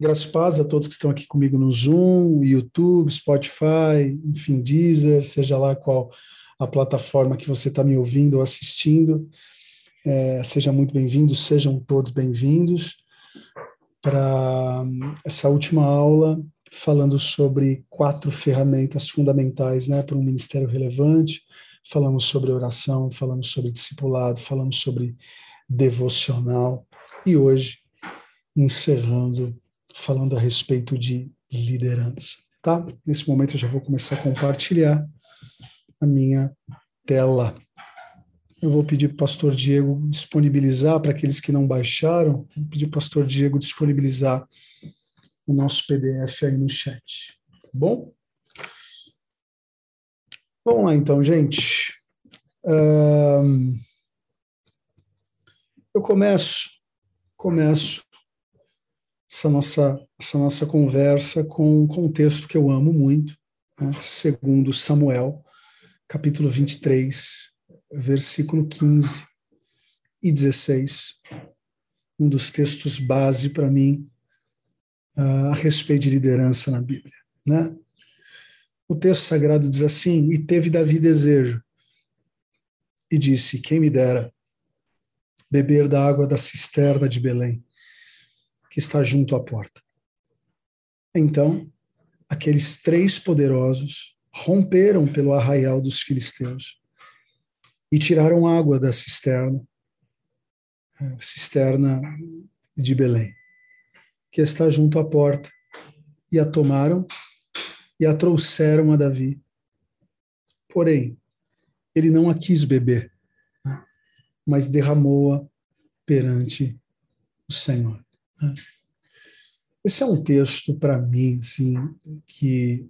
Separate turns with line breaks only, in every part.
Graças paz a todos que estão aqui comigo no Zoom, YouTube, Spotify, enfim, Deezer, seja lá qual a plataforma que você está me ouvindo ou assistindo. É, seja muito bem-vindo, sejam todos bem-vindos para essa última aula falando sobre quatro ferramentas fundamentais né, para um ministério relevante. Falamos sobre oração, falamos sobre discipulado, falamos sobre devocional e hoje encerrando falando a respeito de liderança, tá? Nesse momento eu já vou começar a compartilhar a minha tela. Eu vou pedir para o pastor Diego disponibilizar, para aqueles que não baixaram, vou pedir para o pastor Diego disponibilizar o nosso PDF aí no chat, tá bom? Vamos lá então, gente. Um, eu começo, começo essa nossa, essa nossa conversa com, um texto que eu amo muito, né? segundo Samuel, capítulo 23, versículo 15 e 16, um dos textos base para mim uh, a respeito de liderança na Bíblia. Né? O texto sagrado diz assim: E teve Davi desejo, e disse: Quem me dera beber da água da cisterna de Belém que está junto à porta. Então, aqueles três poderosos romperam pelo arraial dos filisteus e tiraram água da cisterna, cisterna de Belém, que está junto à porta, e a tomaram e a trouxeram a Davi. Porém, ele não a quis beber, né, mas derramou-a perante o Senhor. Esse é um texto, para mim, assim, que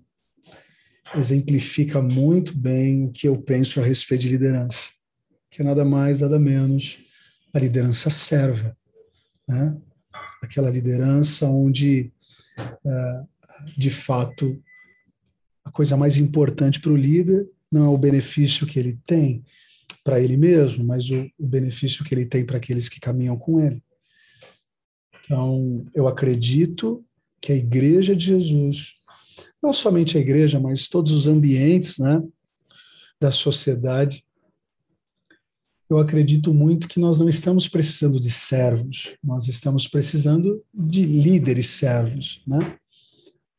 exemplifica muito bem o que eu penso a respeito de liderança, que é nada mais, nada menos a liderança serva, né? aquela liderança onde, é, de fato, a coisa mais importante para o líder não é o benefício que ele tem para ele mesmo, mas o benefício que ele tem para aqueles que caminham com ele. Então, eu acredito que a Igreja de Jesus, não somente a igreja, mas todos os ambientes né, da sociedade, eu acredito muito que nós não estamos precisando de servos, nós estamos precisando de líderes servos, né?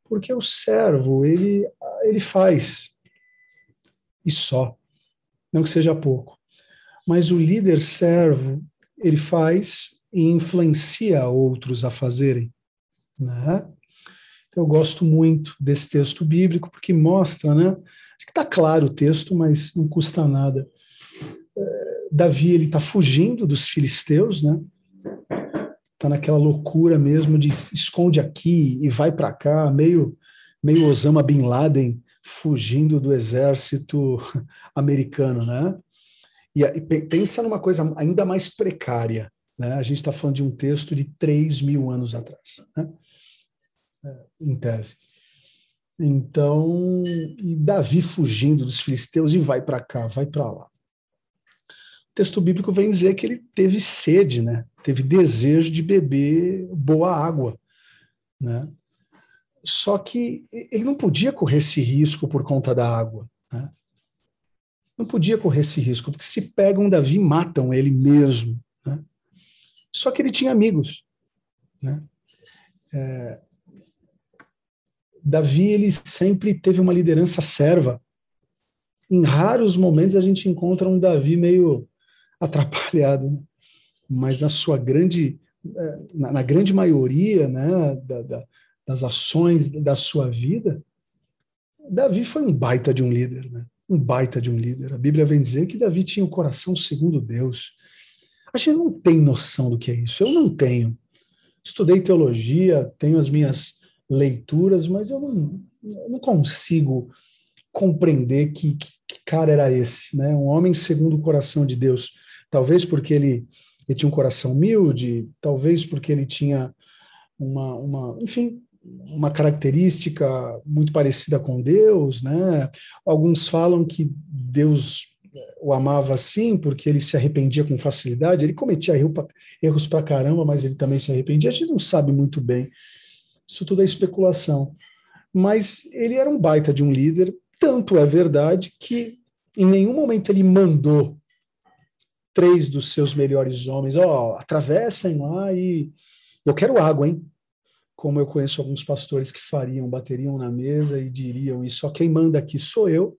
Porque o servo, ele, ele faz, e só, não que seja pouco. Mas o líder servo, ele faz e influencia outros a fazerem. Né? Então, eu gosto muito desse texto bíblico, porque mostra, né? Acho que está claro o texto, mas não custa nada. É, Davi ele está fugindo dos filisteus, né? Está naquela loucura mesmo de esconde aqui e vai para cá, meio meio Osama bin Laden fugindo do exército americano, né? E, e pensa numa coisa ainda mais precária. Né? A gente está falando de um texto de 3 mil anos atrás, né? É, em tese. Então, e Davi fugindo dos filisteus e vai para cá, vai para lá. O texto bíblico vem dizer que ele teve sede, né? teve desejo de beber boa água. Né? Só que ele não podia correr esse risco por conta da água. Né? Não podia correr esse risco, porque se pegam Davi, matam ele mesmo. Só que ele tinha amigos. Né? É, Davi ele sempre teve uma liderança serva. Em raros momentos a gente encontra um Davi meio atrapalhado, né? mas na sua grande, é, na, na grande maioria né, da, da, das ações da sua vida, Davi foi um baita de um líder, né? um baita de um líder. A Bíblia vem dizer que Davi tinha o um coração segundo Deus. A gente não tem noção do que é isso. Eu não tenho. Estudei teologia, tenho as minhas leituras, mas eu não, eu não consigo compreender que, que, que, cara era esse, né? Um homem segundo o coração de Deus. Talvez porque ele, ele tinha um coração humilde, talvez porque ele tinha uma, uma, enfim, uma característica muito parecida com Deus, né? Alguns falam que Deus o amava assim, porque ele se arrependia com facilidade, ele cometia erros pra caramba, mas ele também se arrependia. A gente não sabe muito bem Isso tudo é especulação. Mas ele era um baita de um líder, tanto é verdade que em nenhum momento ele mandou três dos seus melhores homens, ó, oh, atravessem lá e eu quero água, hein? Como eu conheço alguns pastores que fariam, bateriam na mesa e diriam isso, só quem manda aqui sou eu.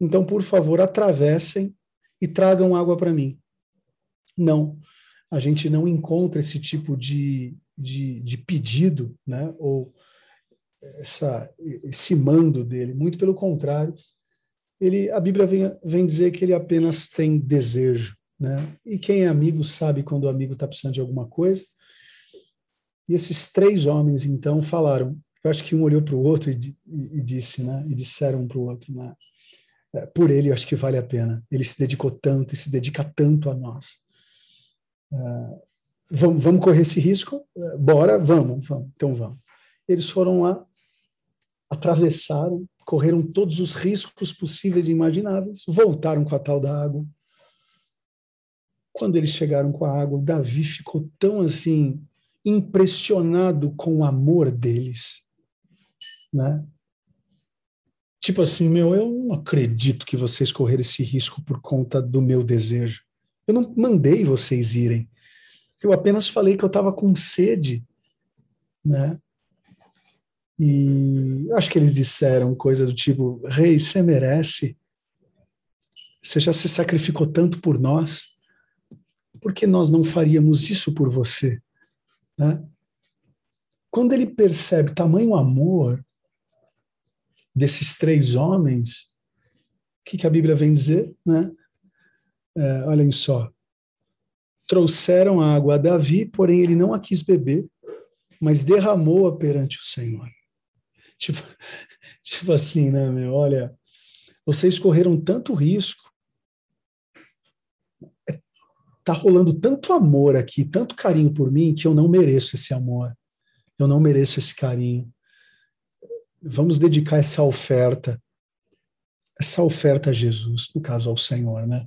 Então, por favor, atravessem e tragam água para mim. Não, a gente não encontra esse tipo de, de, de pedido, né? ou essa, esse mando dele. Muito pelo contrário, ele, a Bíblia vem, vem dizer que ele apenas tem desejo. Né? E quem é amigo sabe quando o amigo está precisando de alguma coisa. E esses três homens, então, falaram. Eu acho que um olhou para o outro e, e, e, disse, né? E disseram um para o outro, né? É, por ele, eu acho que vale a pena. Ele se dedicou tanto e se dedica tanto a nós. Uh, vamos, vamos correr esse risco? Uh, bora, vamos, vamos, então vamos. Eles foram lá, atravessaram, correram todos os riscos possíveis e imagináveis, voltaram com a tal da água. Quando eles chegaram com a água, Davi ficou tão assim impressionado com o amor deles, né? Tipo assim, meu, eu não acredito que vocês correram esse risco por conta do meu desejo. Eu não mandei vocês irem. Eu apenas falei que eu estava com sede, né? E acho que eles disseram coisa do tipo: Rei, você merece. Você já se sacrificou tanto por nós. Por que nós não faríamos isso por você? Né? Quando ele percebe tamanho amor desses três homens, o que, que a Bíblia vem dizer? Né? É, olhem só. Trouxeram água a Davi, porém ele não a quis beber, mas derramou-a perante o Senhor. Tipo, tipo assim, né, meu? Olha, vocês correram tanto risco. Tá rolando tanto amor aqui, tanto carinho por mim, que eu não mereço esse amor. Eu não mereço esse carinho. Vamos dedicar essa oferta, essa oferta a Jesus, no caso ao Senhor, né?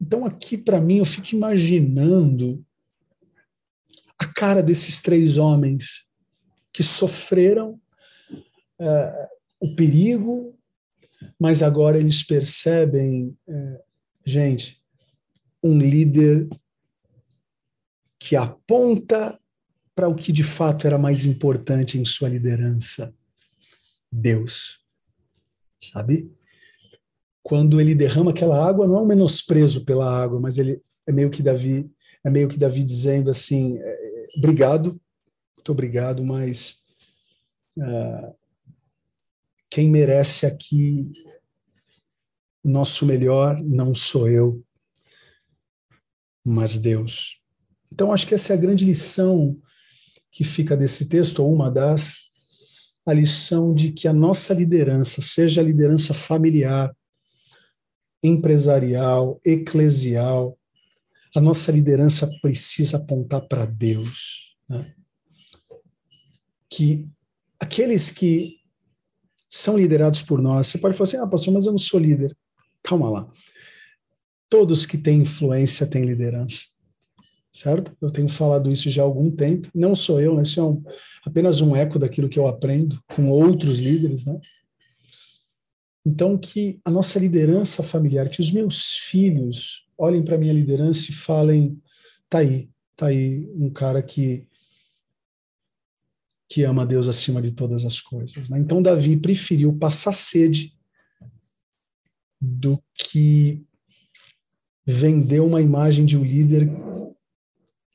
Então, aqui para mim, eu fico imaginando a cara desses três homens que sofreram uh, o perigo, mas agora eles percebem, uh, gente, um líder que aponta para o que de fato era mais importante em sua liderança: Deus. Sabe? Quando ele derrama aquela água, não é um menosprezo pela água, mas ele é meio que Davi, é meio que Davi dizendo assim: é, é, obrigado muito obrigado, mas uh, quem merece aqui o nosso melhor não sou eu, mas Deus. Então, acho que essa é a grande lição que fica desse texto, ou uma das, a lição de que a nossa liderança, seja a liderança familiar, empresarial, eclesial, a nossa liderança precisa apontar para Deus. Né? que aqueles que são liderados por nós, você pode falar assim, ah, pastor, mas eu não sou líder. Calma lá. Todos que têm influência têm liderança, certo? Eu tenho falado isso já há algum tempo. Não sou eu, né? isso é um, apenas um eco daquilo que eu aprendo com outros líderes, né? Então, que a nossa liderança familiar, que os meus filhos olhem para a minha liderança e falem: tá aí, tá aí um cara que que ama Deus acima de todas as coisas. Né? Então, Davi preferiu passar sede do que vender uma imagem de um líder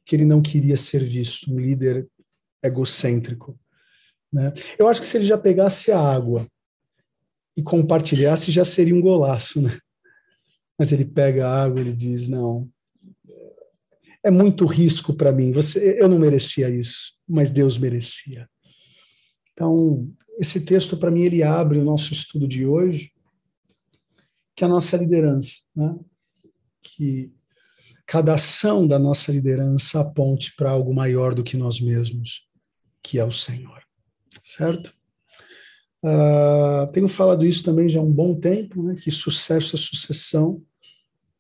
que ele não queria ser visto, um líder egocêntrico. Né? Eu acho que se ele já pegasse a água e compartilhasse, já seria um golaço. Né? Mas ele pega a água e ele diz: Não, é muito risco para mim. Você, eu não merecia isso, mas Deus merecia. Então, esse texto para mim ele abre o nosso estudo de hoje, que é a nossa liderança, né? Que cada ação da nossa liderança aponte para algo maior do que nós mesmos, que é o Senhor, certo? Uh, tenho falado isso também já há um bom tempo, né? Que sucesso é sucessão,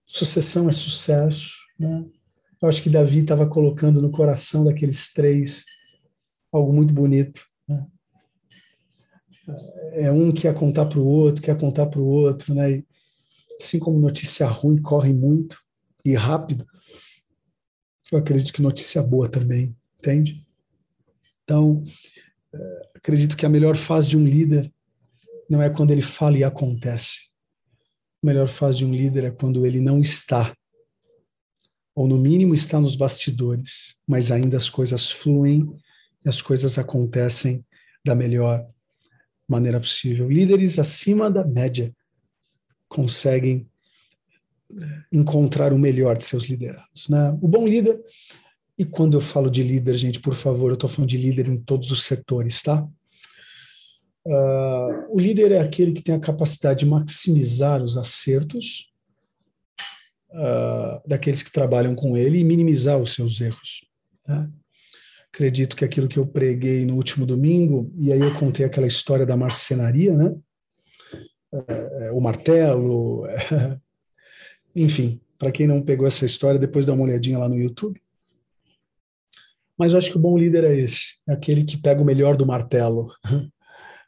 sucessão é sucesso, né? Eu acho que Davi estava colocando no coração daqueles três algo muito bonito. Né? É um que quer contar para o outro, quer contar para o outro, né? E, assim como notícia ruim corre muito e rápido, eu acredito que notícia boa também, entende? Então, é, acredito que a melhor fase de um líder não é quando ele fala e acontece. A melhor fase de um líder é quando ele não está, ou no mínimo está nos bastidores, mas ainda as coisas fluem e as coisas acontecem da melhor maneira possível. Líderes acima da média conseguem encontrar o melhor de seus liderados. Né? O bom líder, e quando eu falo de líder, gente, por favor, eu estou falando de líder em todos os setores, tá? Uh, o líder é aquele que tem a capacidade de maximizar os acertos uh, daqueles que trabalham com ele e minimizar os seus erros. Né? Acredito que aquilo que eu preguei no último domingo, e aí eu contei aquela história da marcenaria, né? Uh, o martelo, enfim, para quem não pegou essa história, depois dá uma olhadinha lá no YouTube. Mas eu acho que o bom líder é esse, é aquele que pega o melhor do martelo.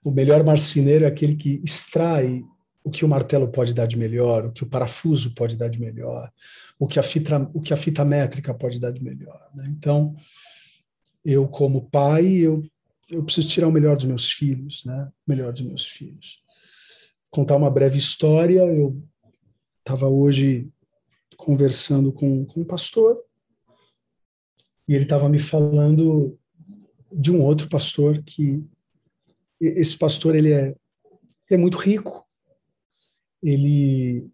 O melhor marceneiro é aquele que extrai o que o martelo pode dar de melhor, o que o parafuso pode dar de melhor, o que a fita, o que a fita métrica pode dar de melhor. Né? Então, eu como pai, eu, eu preciso tirar o melhor dos meus filhos, né? O melhor dos meus filhos. Contar uma breve história, eu estava hoje conversando com, com um pastor e ele estava me falando de um outro pastor que esse pastor ele é, é muito rico. Ele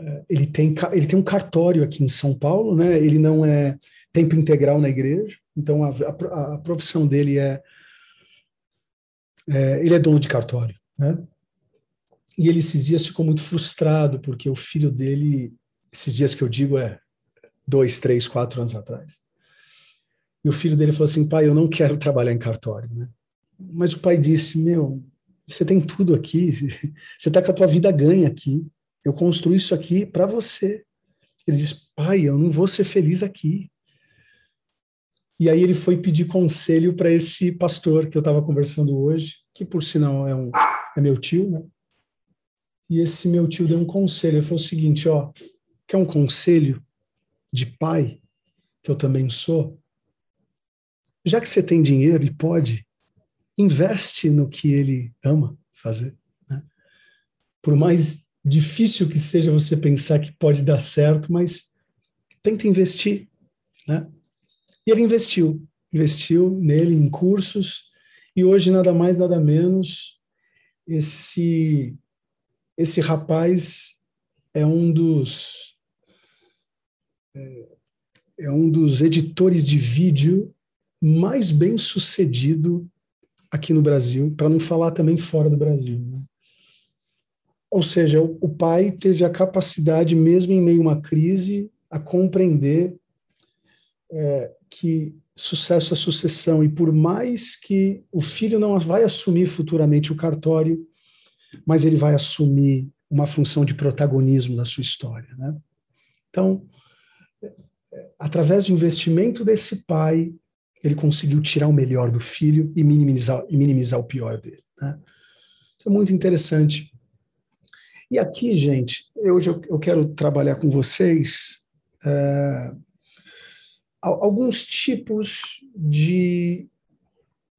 é, ele tem ele tem um cartório aqui em São Paulo, né? Ele não é tempo integral na igreja, então a, a, a profissão dele é, é, ele é dono de cartório, né? E ele esses dias ficou muito frustrado porque o filho dele, esses dias que eu digo é dois, três, quatro anos atrás, e o filho dele falou assim, pai, eu não quero trabalhar em cartório, né? Mas o pai disse: Meu, você tem tudo aqui, você está com a tua vida ganha aqui. Eu construí isso aqui para você. Ele disse: Pai, eu não vou ser feliz aqui. E aí ele foi pedir conselho para esse pastor que eu estava conversando hoje, que por sinal é, um, é meu tio, né? E esse meu tio deu um conselho. Ele falou o seguinte: ó, quer um conselho de pai, que eu também sou? Já que você tem dinheiro e pode, investe no que ele ama fazer. Né? Por mais difícil que seja você pensar que pode dar certo, mas tenta investir. Né? E ele investiu, investiu nele em cursos, e hoje nada mais, nada menos, esse, esse rapaz é um dos. É, é um dos editores de vídeo mais bem sucedido aqui no Brasil, para não falar também fora do Brasil. Né? Ou seja, o, pai teve a capacidade, mesmo em meio a uma crise, a compreender é, que sucesso é sucessão, e por mais que o filho não vai assumir futuramente o cartório, mas ele vai assumir uma função de protagonismo na sua história. Né? Então, através do investimento desse pai, ele conseguiu tirar o melhor do filho e minimizar, e minimizar o pior dele. Né? É muito interessante. E aqui, gente, hoje eu, eu quero trabalhar com vocês é, alguns tipos de,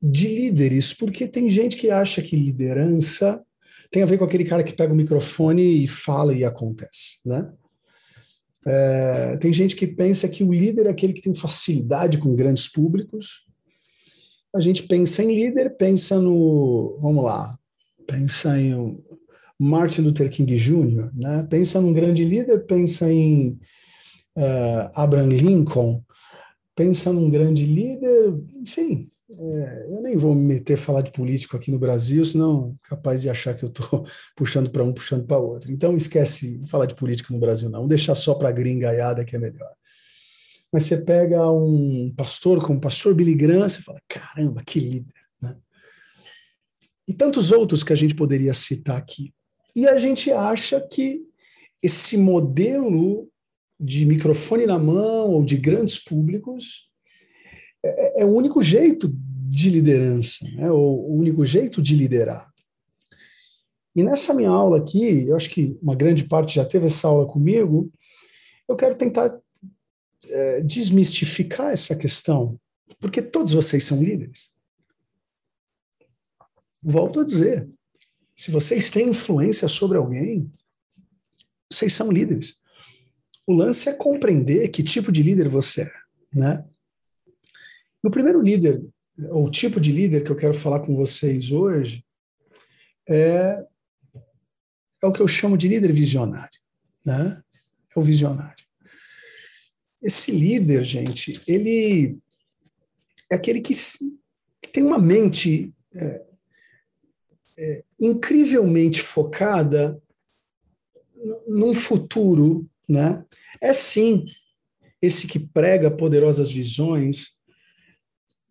de líderes, porque tem gente que acha que liderança tem a ver com aquele cara que pega o microfone e fala e acontece, né? É, tem gente que pensa que o líder é aquele que tem facilidade com grandes públicos. A gente pensa em líder, pensa no. Vamos lá, pensa em Martin Luther King Jr., né? pensa num grande líder, pensa em uh, Abraham Lincoln, pensa num grande líder, enfim, é, eu nem vou me meter a falar de político aqui no Brasil, senão capaz de achar que eu estou puxando para um, puxando para outro. Então esquece falar de político no Brasil, não. Deixa só para a gringaiada que é melhor. Mas você pega um pastor como o pastor Billy Graham, você fala, caramba, que líder. Né? E tantos outros que a gente poderia citar aqui. E a gente acha que esse modelo de microfone na mão ou de grandes públicos é, é o único jeito de liderança, né? o único jeito de liderar. E nessa minha aula aqui, eu acho que uma grande parte já teve essa aula comigo, eu quero tentar é, desmistificar essa questão, porque todos vocês são líderes. Volto a dizer, se vocês têm influência sobre alguém, vocês são líderes. O lance é compreender que tipo de líder você é, né? O primeiro líder, ou tipo de líder que eu quero falar com vocês hoje, é, é o que eu chamo de líder visionário, né? É o visionário. Esse líder, gente, ele é aquele que, que tem uma mente é, é, incrivelmente focada num futuro, né? É sim esse que prega poderosas visões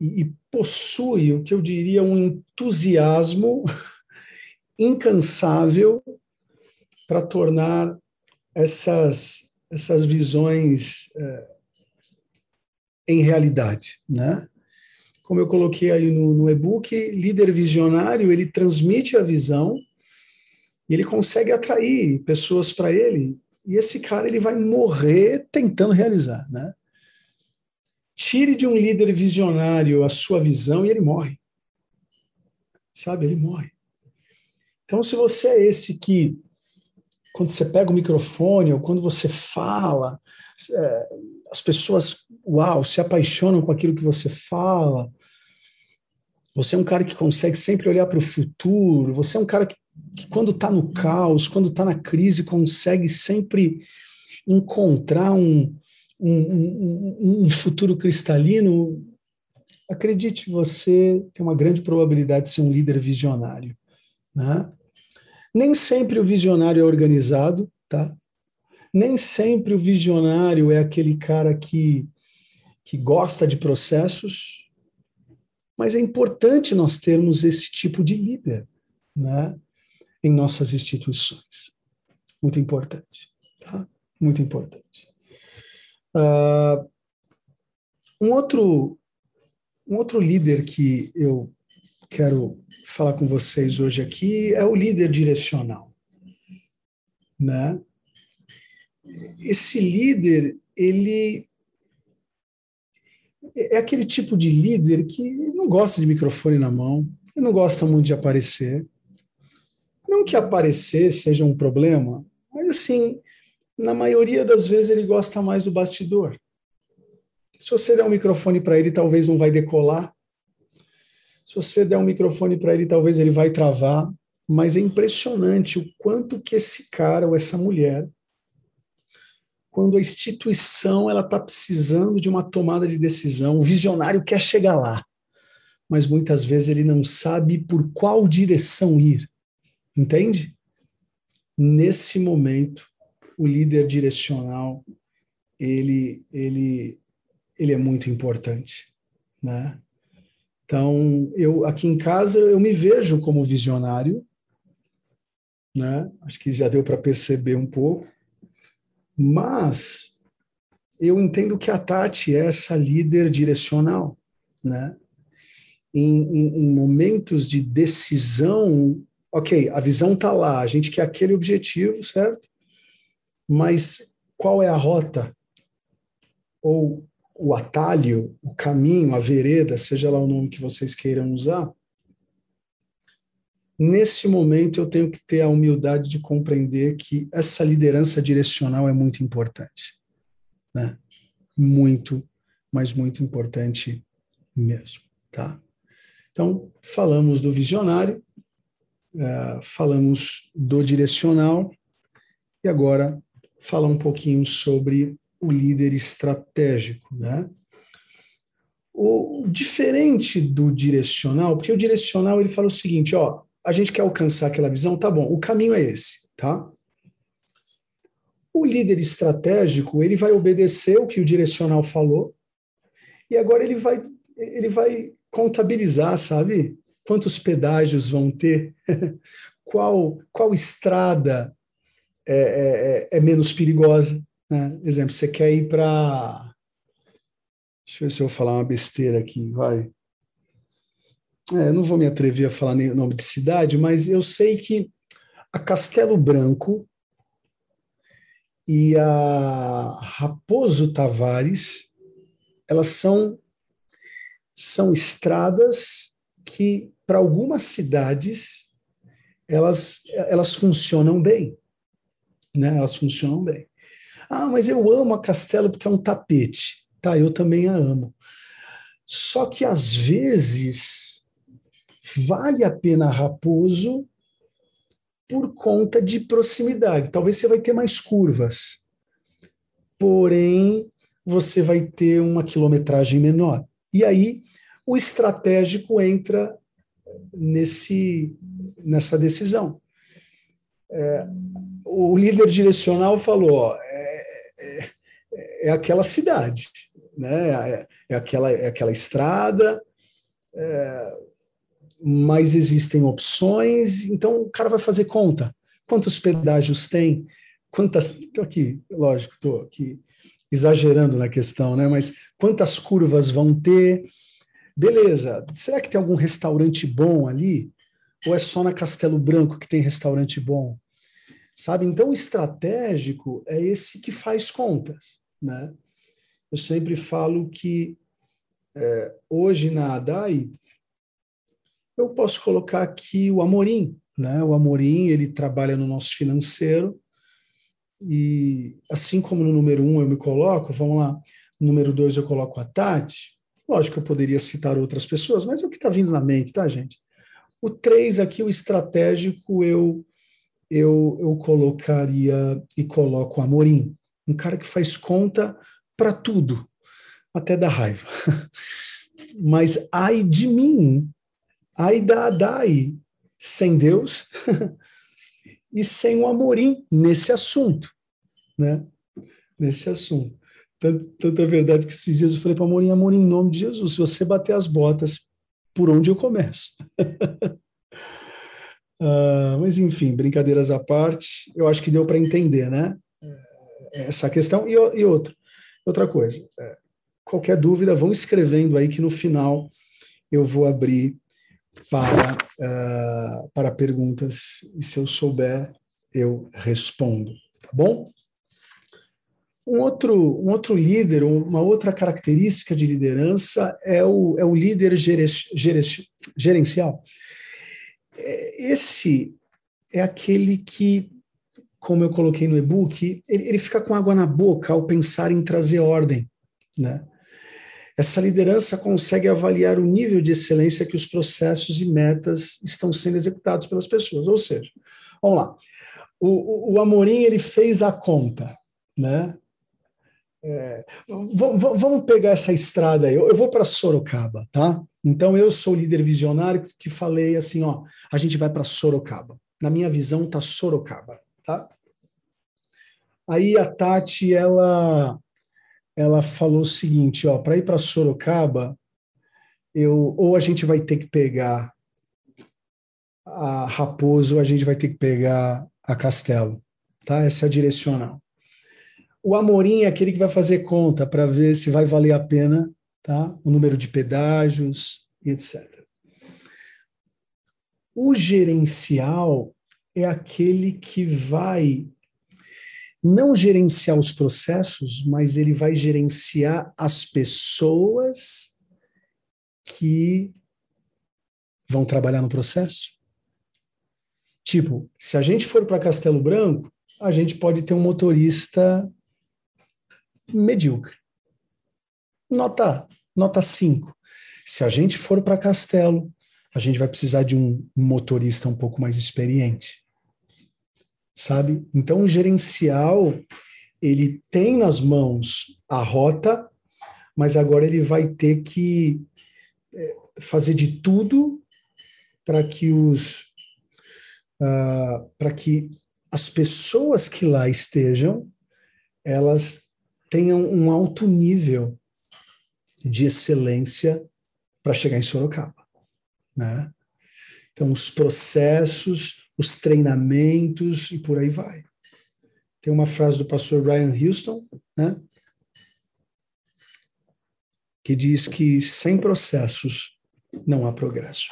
e, possui o que eu diria um entusiasmo incansável para tornar essas essas visões é, em realidade, né? Como eu coloquei aí no, no e-book, líder visionário, ele transmite a visão e ele consegue atrair pessoas para ele. E esse cara ele vai morrer tentando realizar, né? Tire de um líder visionário a sua visão e ele morre. Sabe? Ele morre. Então, se você é esse que, quando você pega o microfone ou quando você fala, é, as pessoas, uau, se apaixonam com aquilo que você fala, você é um cara que consegue sempre olhar para o futuro. Você é um cara que, que quando está no caos, quando está na crise, consegue sempre encontrar um, um, um, um futuro cristalino. Acredite, você tem uma grande probabilidade de ser um líder visionário. Né? Nem sempre o visionário é organizado, tá? Nem sempre o visionário é aquele cara que, que gosta de processos, mas é importante nós termos esse tipo de líder né, em nossas instituições. Muito importante. Tá? Muito importante. Uh, um, outro, um outro líder que eu quero falar com vocês hoje aqui é o líder direcional. Né? Esse líder, ele é aquele tipo de líder que não gosta de microfone na mão, não gosta muito de aparecer. Não que aparecer seja um problema, mas assim, na maioria das vezes ele gosta mais do bastidor. Se você der um microfone para ele, talvez não vai decolar. Se você der um microfone para ele, talvez ele vai travar. Mas é impressionante o quanto que esse cara ou essa mulher quando a instituição ela está precisando de uma tomada de decisão, o visionário quer chegar lá, mas muitas vezes ele não sabe por qual direção ir, entende? Nesse momento, o líder direcional ele ele ele é muito importante, né? Então, eu aqui em casa eu me vejo como visionário, né? Acho que já deu para perceber um pouco. Mas eu entendo que a Tati é essa líder direcional, né? Em, em, em momentos de decisão, ok, a visão está lá, a gente quer aquele objetivo, certo? Mas qual é a rota? Ou o atalho, o caminho, a vereda, seja lá o nome que vocês queiram usar, Nesse momento, eu tenho que ter a humildade de compreender que essa liderança direcional é muito importante. Né? Muito, mas muito importante mesmo. Tá? Então, falamos do visionário, uh, falamos do direcional, e agora falar um pouquinho sobre o líder estratégico. Né? O diferente do direcional, porque o direcional ele fala o seguinte, ó, a gente quer alcançar aquela visão, tá bom, o caminho é esse, tá? O líder estratégico, ele vai obedecer o que o direcional falou, e agora ele vai, ele vai contabilizar, sabe? Quantos pedágios vão ter, qual, qual estrada é, é, é, é menos perigosa. Né? Exemplo, você quer ir para Deixa eu ver se eu vou falar uma besteira aqui, vai. É, não vou me atrever a falar nem o nome de cidade, mas eu sei que a Castelo Branco e a Raposo Tavares, elas são, são estradas que, para algumas cidades, elas, elas funcionam bem. Né? Elas funcionam bem. Ah, mas eu amo a Castelo porque é um tapete. Tá, eu também a amo. Só que às vezes vale a pena Raposo por conta de proximidade. Talvez você vai ter mais curvas, porém você vai ter uma quilometragem menor. E aí o estratégico entra nesse nessa decisão. É, o líder direcional falou: ó, é, é, é, aquela cidade, né? É, é, aquela, é aquela estrada, é, mas existem opções, então o cara vai fazer conta. Quantos pedágios tem? Quantas. Estou aqui, lógico, estou aqui exagerando na questão, né? Mas quantas curvas vão ter? Beleza, será que tem algum restaurante bom ali? Ou é só na Castelo Branco que tem restaurante bom? Sabe? Então, o estratégico é esse que faz contas, né? Eu sempre falo que é, hoje na ADAI, eu posso colocar aqui o Amorim, né? O Amorim, ele trabalha no nosso financeiro e assim como no número um eu me coloco, vamos lá, no número dois eu coloco a Tati, lógico que eu poderia citar outras pessoas, mas é o que está vindo na mente, tá, gente? O três aqui, o estratégico, eu, eu, eu colocaria e coloco o Amorim, um cara que faz conta para tudo, até da raiva. Mas ai de mim Ai da Adai, sem Deus e sem o Amorim nesse assunto, né? Nesse assunto. Tanto, tanto é verdade que esses dias eu falei para Amorim, Amorim, em nome de Jesus, se você bater as botas, por onde eu começo? uh, mas enfim, brincadeiras à parte, eu acho que deu para entender, né? É, essa questão. E, e outra, outra coisa, é, qualquer dúvida, vão escrevendo aí que no final eu vou abrir para, uh, para perguntas e se eu souber, eu respondo, tá bom? Um outro, um outro líder, uma outra característica de liderança é o, é o líder gerencial. É, esse é aquele que, como eu coloquei no e-book, ele, ele fica com água na boca ao pensar em trazer ordem, né? Essa liderança consegue avaliar o nível de excelência que os processos e metas estão sendo executados pelas pessoas. Ou seja, vamos lá, o, o, o Amorim ele fez a conta, né? É, vamos pegar essa estrada aí. Eu, eu vou para Sorocaba, tá? Então eu sou o líder visionário que falei assim, ó, a gente vai para Sorocaba. Na minha visão tá Sorocaba, tá? Aí a Tati ela ela falou o seguinte, ó, para ir para Sorocaba, eu ou a gente vai ter que pegar a Raposo, ou a gente vai ter que pegar a Castelo, tá? Essa é a direcional. O Amorim é aquele que vai fazer conta para ver se vai valer a pena, tá? O número de pedágios etc. O gerencial é aquele que vai não gerenciar os processos, mas ele vai gerenciar as pessoas que vão trabalhar no processo. Tipo, se a gente for para Castelo Branco, a gente pode ter um motorista medíocre. Nota, nota 5. Se a gente for para Castelo, a gente vai precisar de um motorista um pouco mais experiente sabe? Então, o gerencial, ele tem nas mãos a rota, mas agora ele vai ter que é, fazer de tudo para que os uh, para que as pessoas que lá estejam elas tenham um alto nível de excelência para chegar em Sorocaba, né? Então os processos os treinamentos e por aí vai. Tem uma frase do pastor Ryan Houston, né? que diz que sem processos não há progresso.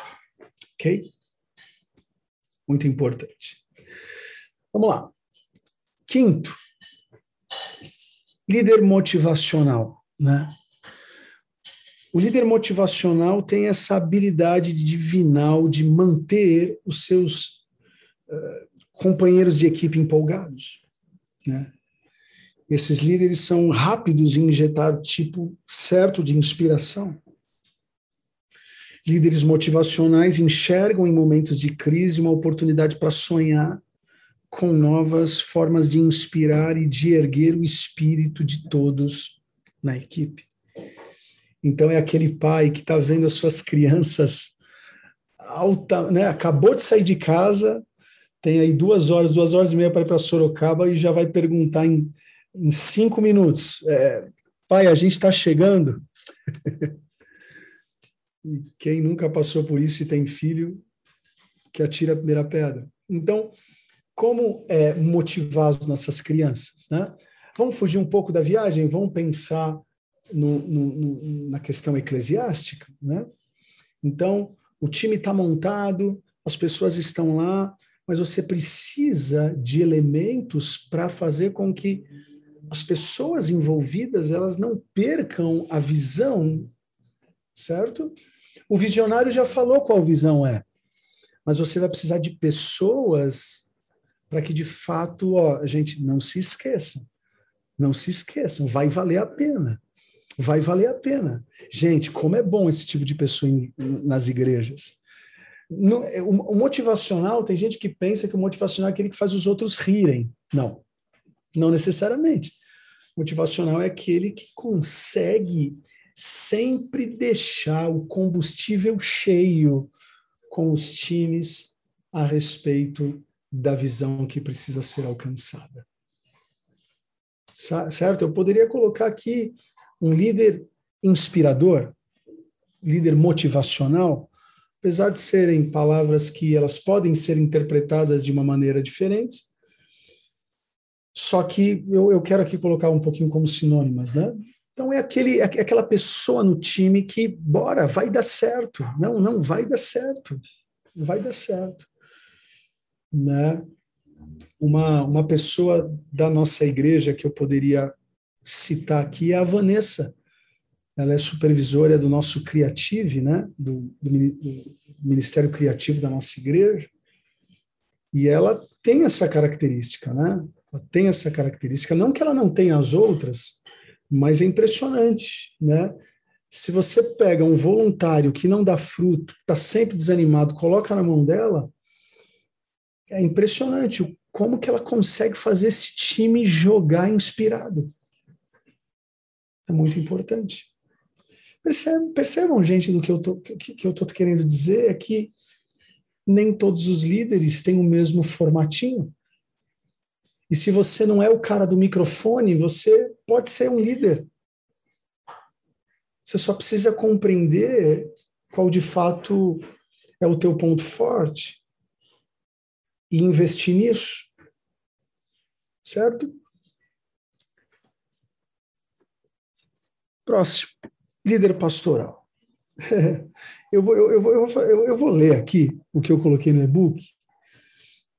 Ok? Muito importante. Vamos lá. Quinto, líder motivacional, né? O líder motivacional tem essa habilidade divinal de manter os seus uh, companheiros de equipe empolgados, né? Esses líderes são rápidos em injetar tipo certo de inspiração. Líderes motivacionais enxergam em momentos de crise uma oportunidade para sonhar com novas formas de inspirar e de erguer o espírito de todos na equipe. Então é aquele pai que está vendo as suas crianças alta, né? Acabou de sair de casa, tem aí duas horas, duas horas e meia para ir para Sorocaba e já vai perguntar em em cinco minutos. É, pai, a gente está chegando. e quem nunca passou por isso e tem filho, que atira a primeira pedra. Então, como é, motivar as nossas crianças? Né? Vamos fugir um pouco da viagem, vamos pensar no, no, no, na questão eclesiástica. Né? Então, o time está montado, as pessoas estão lá, mas você precisa de elementos para fazer com que as pessoas envolvidas elas não percam a visão, certo? O visionário já falou qual visão é, mas você vai precisar de pessoas para que de fato, ó, gente, não se esqueçam, não se esqueçam, vai valer a pena, vai valer a pena. Gente, como é bom esse tipo de pessoa em, nas igrejas. É, o, o motivacional, tem gente que pensa que o motivacional é aquele que faz os outros rirem. Não, não necessariamente. Motivacional é aquele que consegue sempre deixar o combustível cheio com os times a respeito da visão que precisa ser alcançada. Certo? Eu poderia colocar aqui um líder inspirador, líder motivacional, apesar de serem palavras que elas podem ser interpretadas de uma maneira diferente, só que eu, eu quero aqui colocar um pouquinho como sinônimas, né? Então é aquele, é aquela pessoa no time que, bora, vai dar certo. Não, não vai dar certo. Vai dar certo. Né? Uma, uma pessoa da nossa igreja que eu poderia citar aqui é a Vanessa. Ela é supervisora do nosso Criative, né? do, do, do Ministério Criativo da nossa igreja. E ela tem essa característica, né? Ela tem essa característica, não que ela não tenha as outras, mas é impressionante, né? Se você pega um voluntário que não dá fruto, está sempre desanimado, coloca na mão dela, é impressionante como que ela consegue fazer esse time jogar inspirado. É muito importante. Percebam, percebam gente, do que eu que, que eu estou querendo dizer é que nem todos os líderes têm o mesmo formatinho. E se você não é o cara do microfone, você pode ser um líder. Você só precisa compreender qual de fato é o teu ponto forte e investir nisso. Certo? Próximo. Líder pastoral. eu, vou, eu, vou, eu, vou, eu vou ler aqui o que eu coloquei no e-book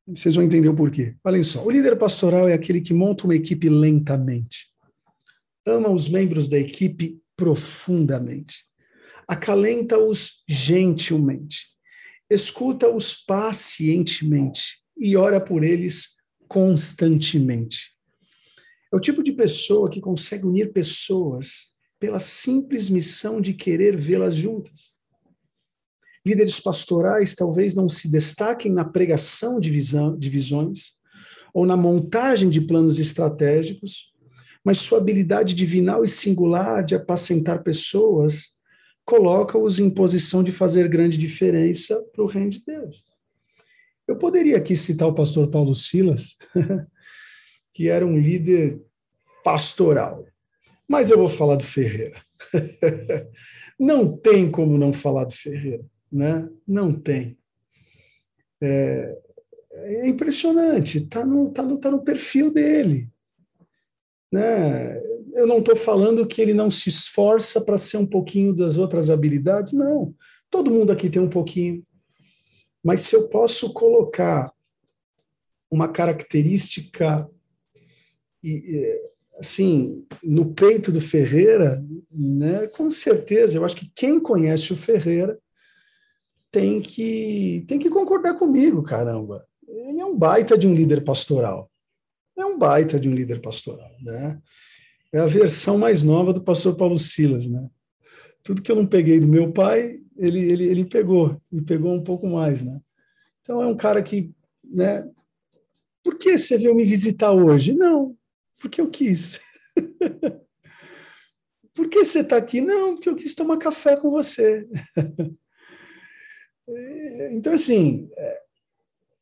vocês vão entender o porquê. Olhem só, o líder pastoral é aquele que monta uma equipe lentamente, ama os membros da equipe profundamente, acalenta-os gentilmente, escuta-os pacientemente e ora por eles constantemente. É o tipo de pessoa que consegue unir pessoas pela simples missão de querer vê-las juntas. Líderes pastorais talvez não se destaquem na pregação de, visão, de visões ou na montagem de planos estratégicos, mas sua habilidade divinal e singular de apacentar pessoas coloca-os em posição de fazer grande diferença para o reino de Deus. Eu poderia aqui citar o pastor Paulo Silas, que era um líder pastoral, mas eu vou falar do Ferreira. Não tem como não falar do Ferreira né? Não tem. É, é impressionante, está no, tá no, tá no perfil dele. Né? Eu não estou falando que ele não se esforça para ser um pouquinho das outras habilidades, não. Todo mundo aqui tem um pouquinho. Mas se eu posso colocar uma característica assim no peito do Ferreira, né, com certeza, eu acho que quem conhece o Ferreira tem que tem que concordar comigo, caramba. Ele é um baita de um líder pastoral. É um baita de um líder pastoral, né? É a versão mais nova do pastor Paulo Silas, né? Tudo que eu não peguei do meu pai, ele, ele, ele pegou, e pegou um pouco mais, né? Então é um cara que, né? Por que você veio me visitar hoje? Não, porque eu quis. Por que você está aqui? Não, porque eu quis tomar café com você. então, assim, é,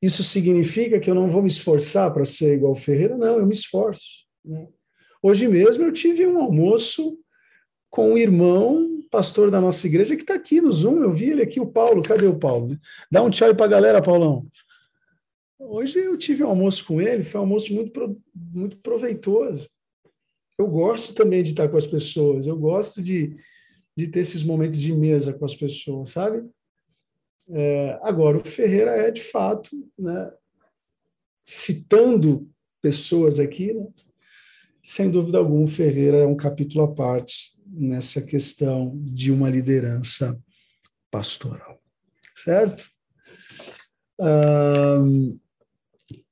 isso significa que eu não vou me esforçar para ser igual o Ferreira? Não, eu me esforço. Né? Hoje mesmo eu tive um almoço com um irmão, pastor da nossa igreja, que está aqui no Zoom. Eu vi ele aqui, o Paulo. Cadê o Paulo? Dá um tchau para a galera, Paulão. Hoje eu tive um almoço com ele, foi um almoço muito, muito proveitoso. Eu gosto também de estar com as pessoas, eu gosto de, de ter esses momentos de mesa com as pessoas, sabe? É, agora, o Ferreira é, de fato, né, citando pessoas aqui, né, sem dúvida alguma, o Ferreira é um capítulo à parte nessa questão de uma liderança pastoral, certo?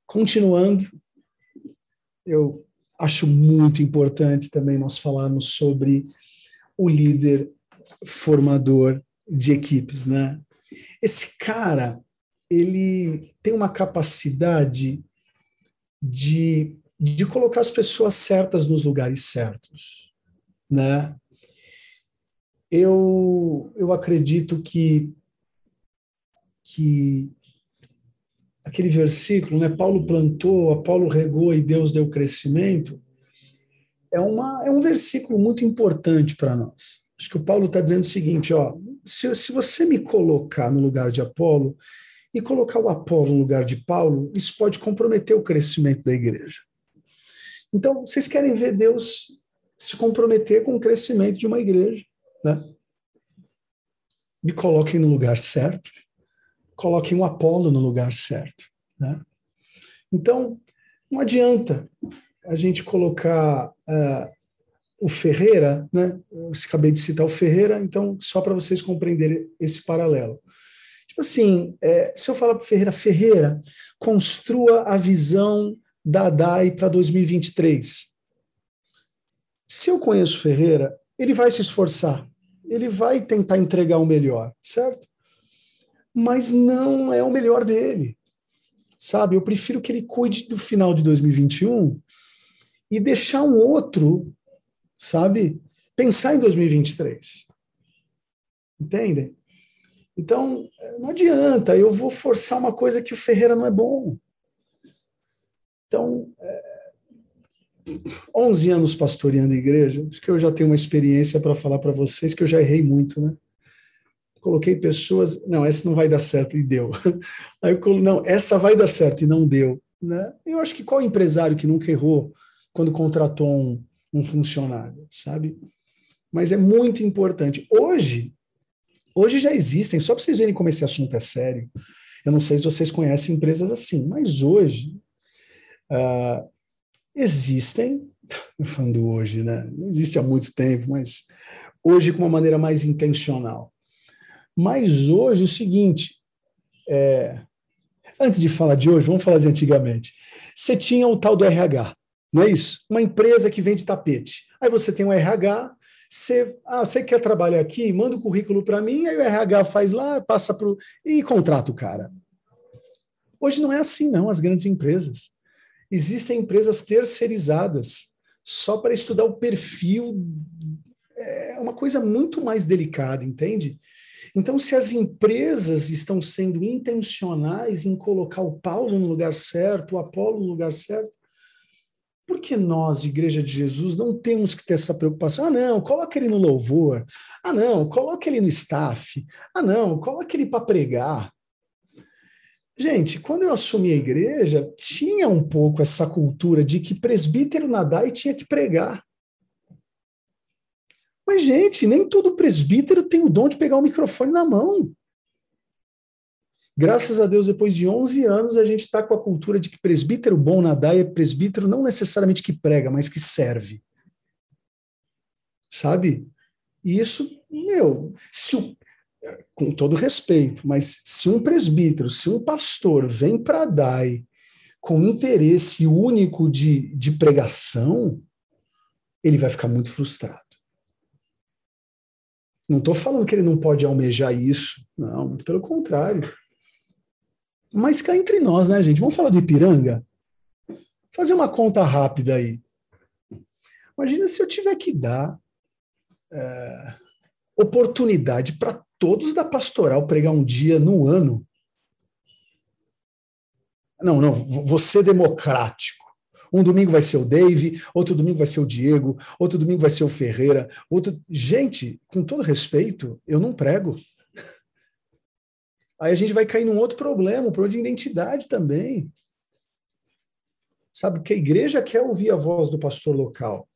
continuando, eu acho muito importante também nós falarmos sobre o líder formador de equipes, né? Esse cara, ele tem uma capacidade de de colocar as pessoas certas nos lugares certos, né? Eu, eu acredito que que aquele versículo, né? Paulo plantou, Apolo regou e Deus deu crescimento. É, uma, é um versículo muito importante para nós. Acho que o Paulo está dizendo o seguinte: ó, se, se você me colocar no lugar de Apolo e colocar o Apolo no lugar de Paulo, isso pode comprometer o crescimento da igreja. Então, vocês querem ver Deus se comprometer com o crescimento de uma igreja, né? Me coloquem no lugar certo, coloquem o Apolo no lugar certo, né? Então, não adianta a gente colocar uh, o Ferreira, né? Eu acabei de citar o Ferreira, então, só para vocês compreenderem esse paralelo. Tipo assim, é, se eu falar para Ferreira, Ferreira, construa a visão da DAI para 2023. Se eu conheço Ferreira, ele vai se esforçar, ele vai tentar entregar o melhor, certo? Mas não é o melhor dele, sabe? Eu prefiro que ele cuide do final de 2021 e deixar um outro, sabe? Pensar em 2023. Entendem? Então, não adianta, eu vou forçar uma coisa que o Ferreira não é bom. Então, é, 11 anos pastoreando igreja, acho que eu já tenho uma experiência para falar para vocês que eu já errei muito, né? Coloquei pessoas, não, essa não vai dar certo, e deu. Aí eu coloquei, não, essa vai dar certo, e não deu. Né? Eu acho que qual empresário que nunca errou quando contratou um, um funcionário, sabe? Mas é muito importante. Hoje, hoje já existem, só para vocês verem como esse assunto é sério. Eu não sei se vocês conhecem empresas assim, mas hoje Uh, existem, falando hoje, né? Não existe há muito tempo, mas hoje com uma maneira mais intencional. Mas hoje o seguinte, é, antes de falar de hoje, vamos falar de antigamente. Você tinha o tal do RH, não é isso? Uma empresa que vende tapete. Aí você tem um RH, você, ah, você quer trabalhar aqui? Manda o currículo para mim, aí o RH faz lá, passa para e contrata o cara. Hoje não é assim, não, as grandes empresas existem empresas terceirizadas só para estudar o perfil. É uma coisa muito mais delicada, entende? Então, se as empresas estão sendo intencionais em colocar o Paulo no lugar certo, o Apolo no lugar certo, por que nós, Igreja de Jesus, não temos que ter essa preocupação? Ah, não, coloca ele no louvor. Ah, não, coloca ele no staff. Ah, não, coloca ele para pregar. Gente, quando eu assumi a igreja, tinha um pouco essa cultura de que presbítero nadar e tinha que pregar. Mas, gente, nem todo presbítero tem o dom de pegar o microfone na mão. Graças a Deus, depois de 11 anos, a gente está com a cultura de que presbítero bom na DAI é presbítero não necessariamente que prega, mas que serve. Sabe? E isso, meu, se o, com todo respeito, mas se um presbítero, se um pastor vem para DAI com interesse único de, de pregação, ele vai ficar muito frustrado. Não estou falando que ele não pode almejar isso, não, muito pelo contrário. Mas cá entre nós, né, gente? Vamos falar do Ipiranga? Fazer uma conta rápida aí. Imagina se eu tiver que dar é, oportunidade para todos da pastoral pregar um dia no ano não, não, ser democrático. Um domingo vai ser o Dave, outro domingo vai ser o Diego, outro domingo vai ser o Ferreira, outro. Gente, com todo respeito, eu não prego. Aí a gente vai cair num outro problema, um problema de identidade também. Sabe que a igreja quer ouvir a voz do pastor local.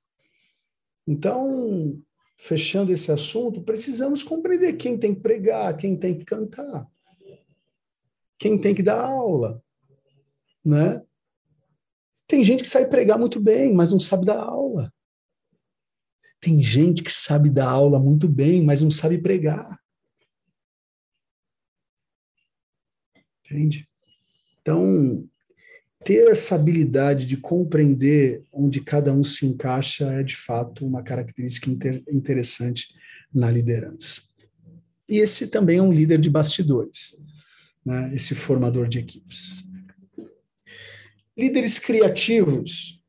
Então, fechando esse assunto, precisamos compreender quem tem que pregar, quem tem que cantar, quem tem que dar aula né? Tem gente que sabe pregar muito bem, mas não sabe dar aula. Tem gente que sabe dar aula muito bem, mas não sabe pregar. Entende? Então, ter essa habilidade de compreender onde cada um se encaixa é, de fato, uma característica inter interessante na liderança. E esse também é um líder de bastidores, né? esse formador de equipes. Líderes criativos,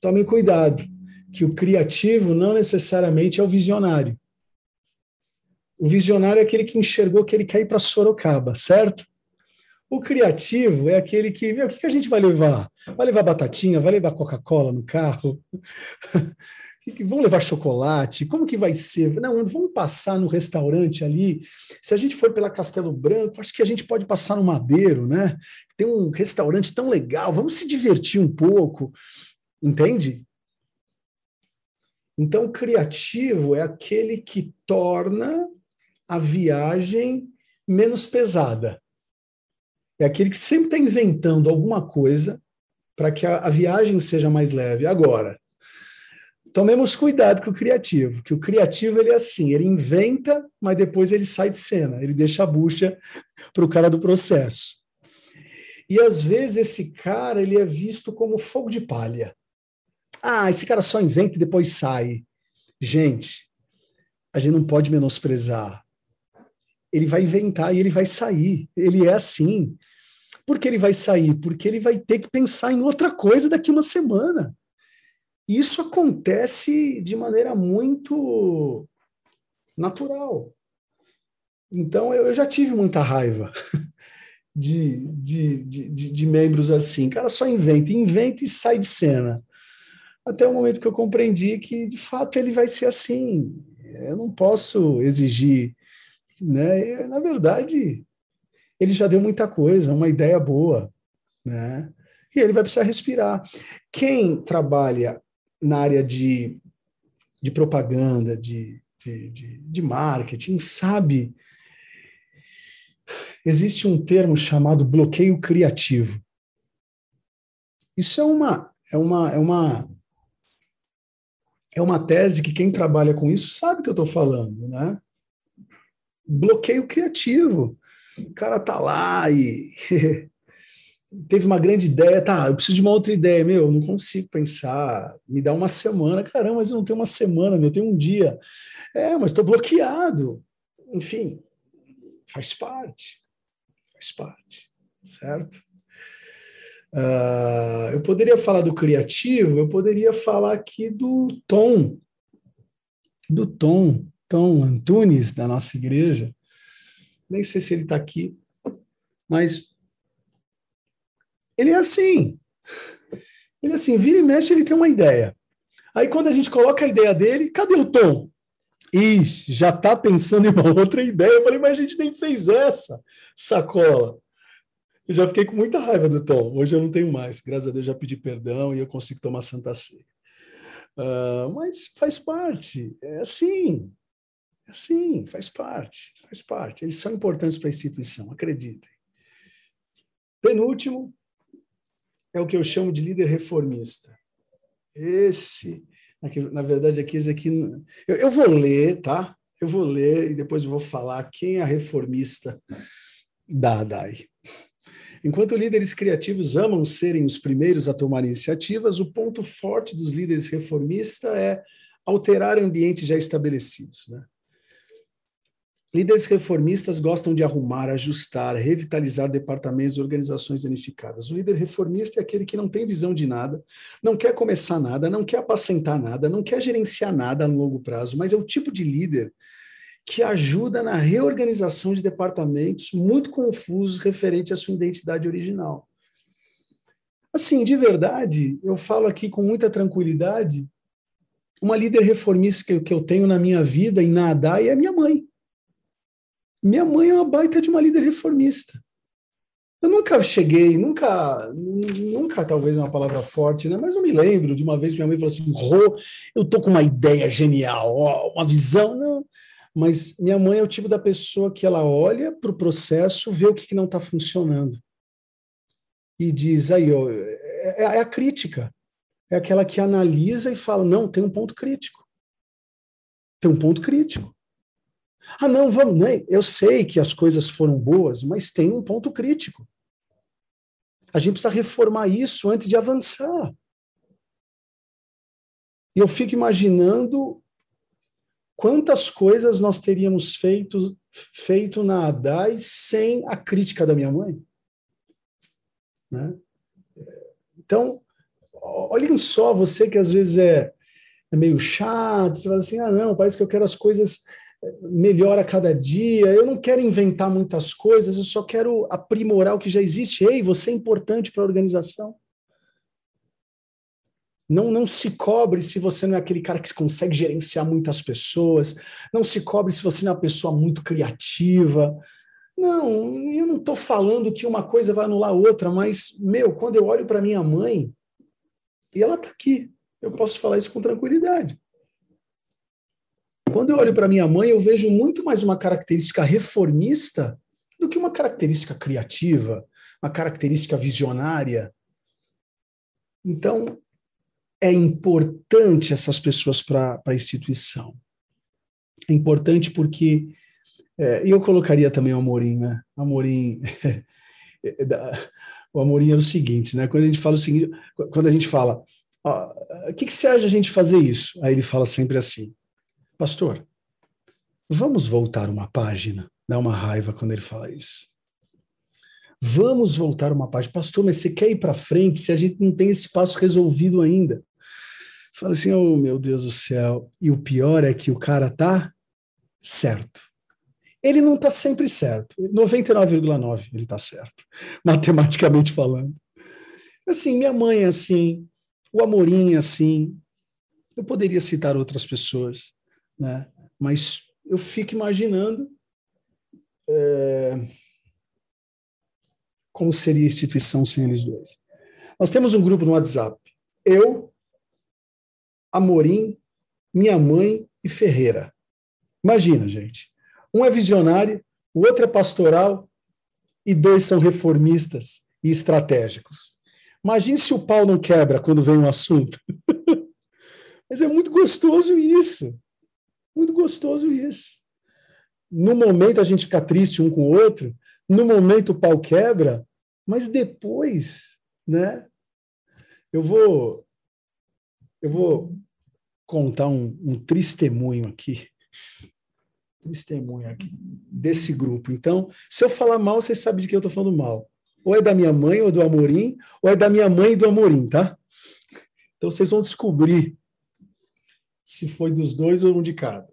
tomem cuidado, que o criativo não necessariamente é o visionário. O visionário é aquele que enxergou que ele quer ir para Sorocaba, certo? O criativo é aquele que, meu, o que, que a gente vai levar? Vai levar batatinha? Vai levar Coca-Cola no carro? Vamos levar chocolate? Como que vai ser? Não, vamos passar no restaurante ali. Se a gente for pela Castelo Branco, acho que a gente pode passar no Madeiro, né? Tem um restaurante tão legal, vamos se divertir um pouco. Entende? Então, criativo é aquele que torna a viagem menos pesada. É aquele que sempre está inventando alguma coisa para que a, a viagem seja mais leve. Agora, tomemos cuidado com o criativo, que o criativo ele é assim, ele inventa, mas depois ele sai de cena, ele deixa a bucha para o cara do processo. E às vezes esse cara ele é visto como fogo de palha. Ah, esse cara só inventa e depois sai. Gente, a gente não pode menosprezar. Ele vai inventar e ele vai sair. Ele é assim. Por que ele vai sair? Porque ele vai ter que pensar em outra coisa daqui uma semana. Isso acontece de maneira muito natural. Então, eu já tive muita raiva de, de, de, de, membros assim. Cara, só inventa, inventa e sai de cena. Até o momento que eu compreendi que, de fato, ele vai ser assim. Eu não posso exigir. Né? Na verdade, ele já deu muita coisa, uma ideia boa. Né? E ele vai precisar respirar. Quem trabalha na área de, de propaganda, de, de, de, de marketing, sabe. Existe um termo chamado bloqueio criativo. Isso é uma, é uma, é uma, é uma tese que quem trabalha com isso sabe que eu estou falando, né? Bloqueio criativo. O cara tá lá e teve uma grande ideia, tá, eu preciso de uma outra ideia, meu, eu não consigo pensar, me dá uma semana, caramba, mas eu não tenho uma semana, meu, eu tenho um dia. É, mas estou bloqueado. Enfim, faz parte, faz parte, certo? Uh, eu poderia falar do criativo, eu poderia falar aqui do Tom, do Tom, Tom Antunes, da nossa igreja. Nem sei se ele está aqui, mas ele é assim. Ele é assim, vira e mexe, ele tem uma ideia. Aí quando a gente coloca a ideia dele, cadê o Tom? Ixi, já está pensando em uma outra ideia. Eu falei, mas a gente nem fez essa sacola. Eu já fiquei com muita raiva do Tom. Hoje eu não tenho mais. Graças a Deus já pedi perdão e eu consigo tomar Santa Ceia. Uh, mas faz parte, é assim, assim, faz parte, faz parte. Eles são importantes para a instituição, acreditem. Penúltimo é o que eu chamo de líder reformista. Esse, na verdade, aqui, esse aqui eu, eu vou ler, tá? Eu vou ler e depois eu vou falar quem é a reformista da ADAI. Enquanto líderes criativos amam serem os primeiros a tomar iniciativas, o ponto forte dos líderes reformistas é alterar ambientes já estabelecidos. Né? Líderes reformistas gostam de arrumar, ajustar, revitalizar departamentos e organizações danificadas. O líder reformista é aquele que não tem visão de nada, não quer começar nada, não quer apacentar nada, não quer gerenciar nada a longo prazo, mas é o tipo de líder que ajuda na reorganização de departamentos muito confusos referente à sua identidade original. Assim, de verdade, eu falo aqui com muita tranquilidade, uma líder reformista que, eu tenho na minha vida em Nadai é minha mãe. Minha mãe é uma baita de uma líder reformista. Eu nunca cheguei, nunca, nunca talvez é uma palavra forte, né? mas eu me lembro de uma vez que minha mãe falou assim: Rô, eu tô com uma ideia genial, ó, uma visão. Não, mas minha mãe é o tipo da pessoa que ela olha para o processo, vê o que, que não está funcionando. E diz, aí, ó, é, é, a crítica. É aquela que analisa e fala, não, tem um ponto crítico. Tem um ponto crítico. Ah, não, vamos, né? eu sei que as coisas foram boas, mas tem um ponto crítico. A gente precisa reformar isso antes de avançar. E eu fico imaginando quantas coisas nós teríamos feito, feito na ADAI sem a crítica da minha mãe? Né? Então, olhem só, você que às vezes é, é meio chato, você fala assim, ah, não, parece que eu quero as coisas eh, melhor a cada dia, eu não quero inventar muitas coisas, eu só quero aprimorar o que já existe. Ei, você é importante para a organização. Não, não se cobre se você não é aquele cara que consegue gerenciar muitas pessoas. Não se cobre se você não é uma pessoa muito criativa. Não, eu não estou falando que uma coisa vai anular a outra, mas, meu, quando eu olho para minha mãe, e ela está aqui, eu posso falar isso com tranquilidade. Quando eu olho para minha mãe, eu vejo muito mais uma característica reformista do que uma característica criativa, uma característica visionária. Então, é importante essas pessoas para a instituição. É importante porque. É, eu colocaria também o Amorim, né? Amorim. o Amorim é o seguinte, né? Quando a gente fala o seguinte, quando a gente fala, o que, que você acha a gente fazer isso? Aí ele fala sempre assim, pastor, vamos voltar uma página. Dá uma raiva quando ele fala isso. Vamos voltar uma página. Pastor, mas você quer ir para frente se a gente não tem esse passo resolvido ainda? Fala assim, oh meu Deus do céu. E o pior é que o cara tá certo. Ele não está sempre certo. 99,9 ele está certo, matematicamente falando. Assim, minha mãe é assim, o Amorim é assim. Eu poderia citar outras pessoas, né? Mas eu fico imaginando é, como seria a instituição sem eles dois. Nós temos um grupo no WhatsApp. Eu, Amorim, minha mãe e Ferreira. Imagina, gente. Um é visionário, o outro é pastoral e dois são reformistas e estratégicos. Imagine se o pau não quebra quando vem um assunto. Mas é muito gostoso isso. Muito gostoso isso. No momento a gente fica triste um com o outro, no momento o pau quebra, mas depois, né? Eu vou eu vou contar um, um testemunho aqui. Testemunho aqui desse grupo. Então, se eu falar mal, vocês sabem de quem eu estou falando mal. Ou é da minha mãe ou do Amorim, ou é da minha mãe e do Amorim, tá? Então vocês vão descobrir se foi dos dois ou um de cada.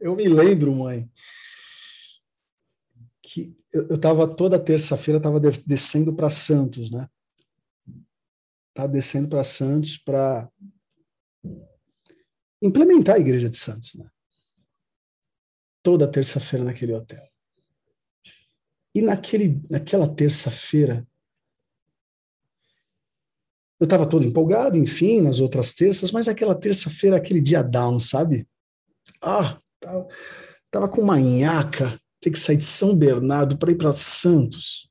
Eu me lembro, mãe, que eu estava toda terça-feira estava descendo para Santos, né? Estava descendo para Santos para implementar a igreja de Santos. Né? Toda terça-feira naquele hotel. E naquele, naquela terça-feira, eu estava todo empolgado, enfim, nas outras terças, mas aquela terça-feira, aquele dia down, sabe? Ah, tava, tava com uma nhaca, ter que sair de São Bernardo para ir para Santos.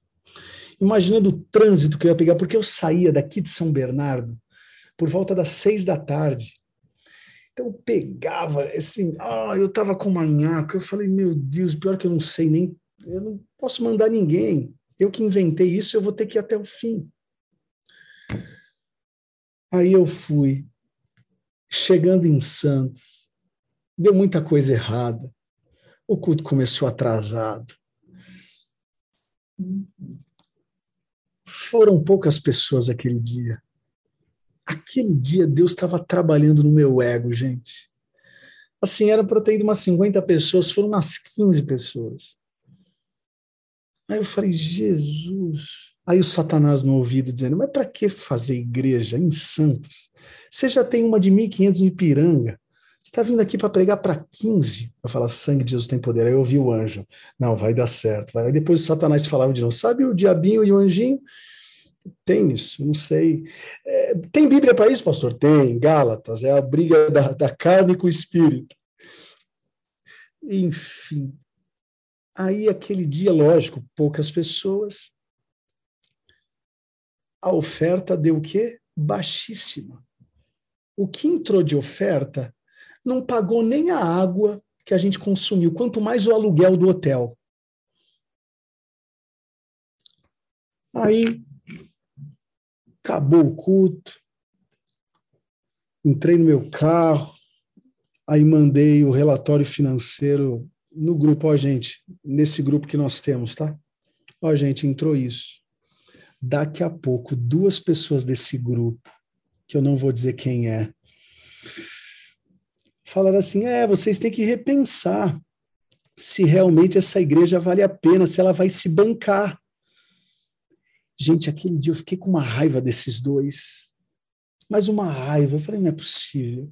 Imaginando o trânsito que eu ia pegar, porque eu saía daqui de São Bernardo por volta das seis da tarde. Então eu pegava, assim, ah, eu tava com uma nhaca, eu falei, meu Deus, pior que eu não sei nem, eu não posso mandar ninguém. Eu que inventei isso, eu vou ter que ir até o fim. Aí eu fui, chegando em Santos, deu muita coisa errada. O culto começou atrasado. Foram poucas pessoas aquele dia. Aquele dia Deus estava trabalhando no meu ego, gente. Assim, era para ter ido umas 50 pessoas, foram umas 15 pessoas. Aí eu falei, Jesus, Aí o Satanás no ouvido dizendo: Mas para que fazer igreja em Santos? Você já tem uma de 1.500 em Ipiranga. Você está vindo aqui para pregar para 15. Eu falo: sangue de Jesus tem poder. Aí eu ouvi o anjo: Não, vai dar certo. Aí depois o Satanás falava de novo: Sabe o diabinho e o anjinho? Tem isso, não sei. É, tem Bíblia para isso, pastor? Tem, Gálatas, é a briga da, da carne com o espírito. Enfim. Aí aquele dia, lógico, poucas pessoas, a oferta deu o quê? Baixíssima. O que entrou de oferta não pagou nem a água que a gente consumiu, quanto mais o aluguel do hotel. Aí acabou o culto, entrei no meu carro, aí mandei o relatório financeiro no grupo, ó, gente, nesse grupo que nós temos, tá? Ó, gente, entrou isso. Daqui a pouco, duas pessoas desse grupo, que eu não vou dizer quem é, falaram assim: é, vocês têm que repensar se realmente essa igreja vale a pena, se ela vai se bancar. Gente, aquele dia eu fiquei com uma raiva desses dois. Mas uma raiva. Eu falei, não é possível.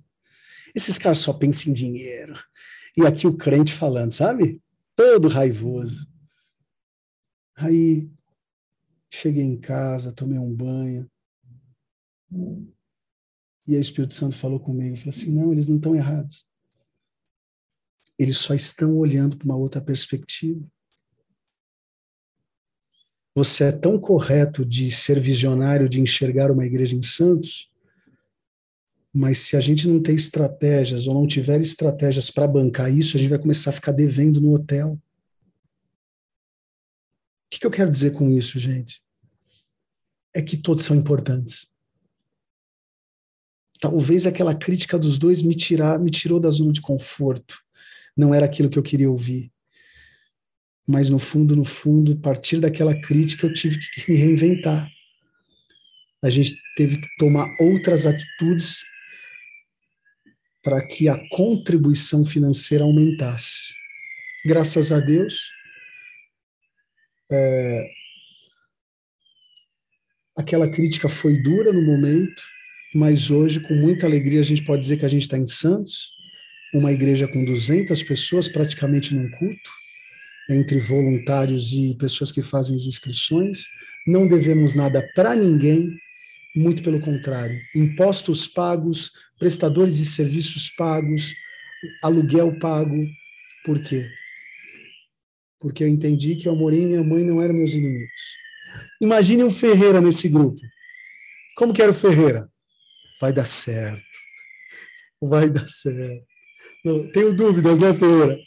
Esses caras só pensam em dinheiro. E aqui o crente falando, sabe? Todo raivoso. Aí Cheguei em casa, tomei um banho. E aí o Espírito Santo falou comigo, falou assim: "Não, eles não estão errados. Eles só estão olhando para uma outra perspectiva. Você é tão correto de ser visionário, de enxergar uma igreja em Santos, mas se a gente não tem estratégias ou não tiver estratégias para bancar isso, a gente vai começar a ficar devendo no hotel. O que, que eu quero dizer com isso, gente? É que todos são importantes. Talvez aquela crítica dos dois me, tirar, me tirou da zona de conforto. Não era aquilo que eu queria ouvir. Mas no fundo, no fundo, a partir daquela crítica, eu tive que me reinventar. A gente teve que tomar outras atitudes para que a contribuição financeira aumentasse. Graças a Deus, é, aquela crítica foi dura no momento, mas hoje, com muita alegria, a gente pode dizer que a gente está em Santos, uma igreja com 200 pessoas praticamente num culto, entre voluntários e pessoas que fazem as inscrições. Não devemos nada para ninguém, muito pelo contrário. Impostos pagos, prestadores de serviços pagos, aluguel pago. Por quê? Porque eu entendi que o Amorim e minha mãe não eram meus inimigos. Imagine um Ferreira nesse grupo. Como que era o Ferreira? Vai dar certo. Vai dar certo. Não, tenho dúvidas, né, Ferreira?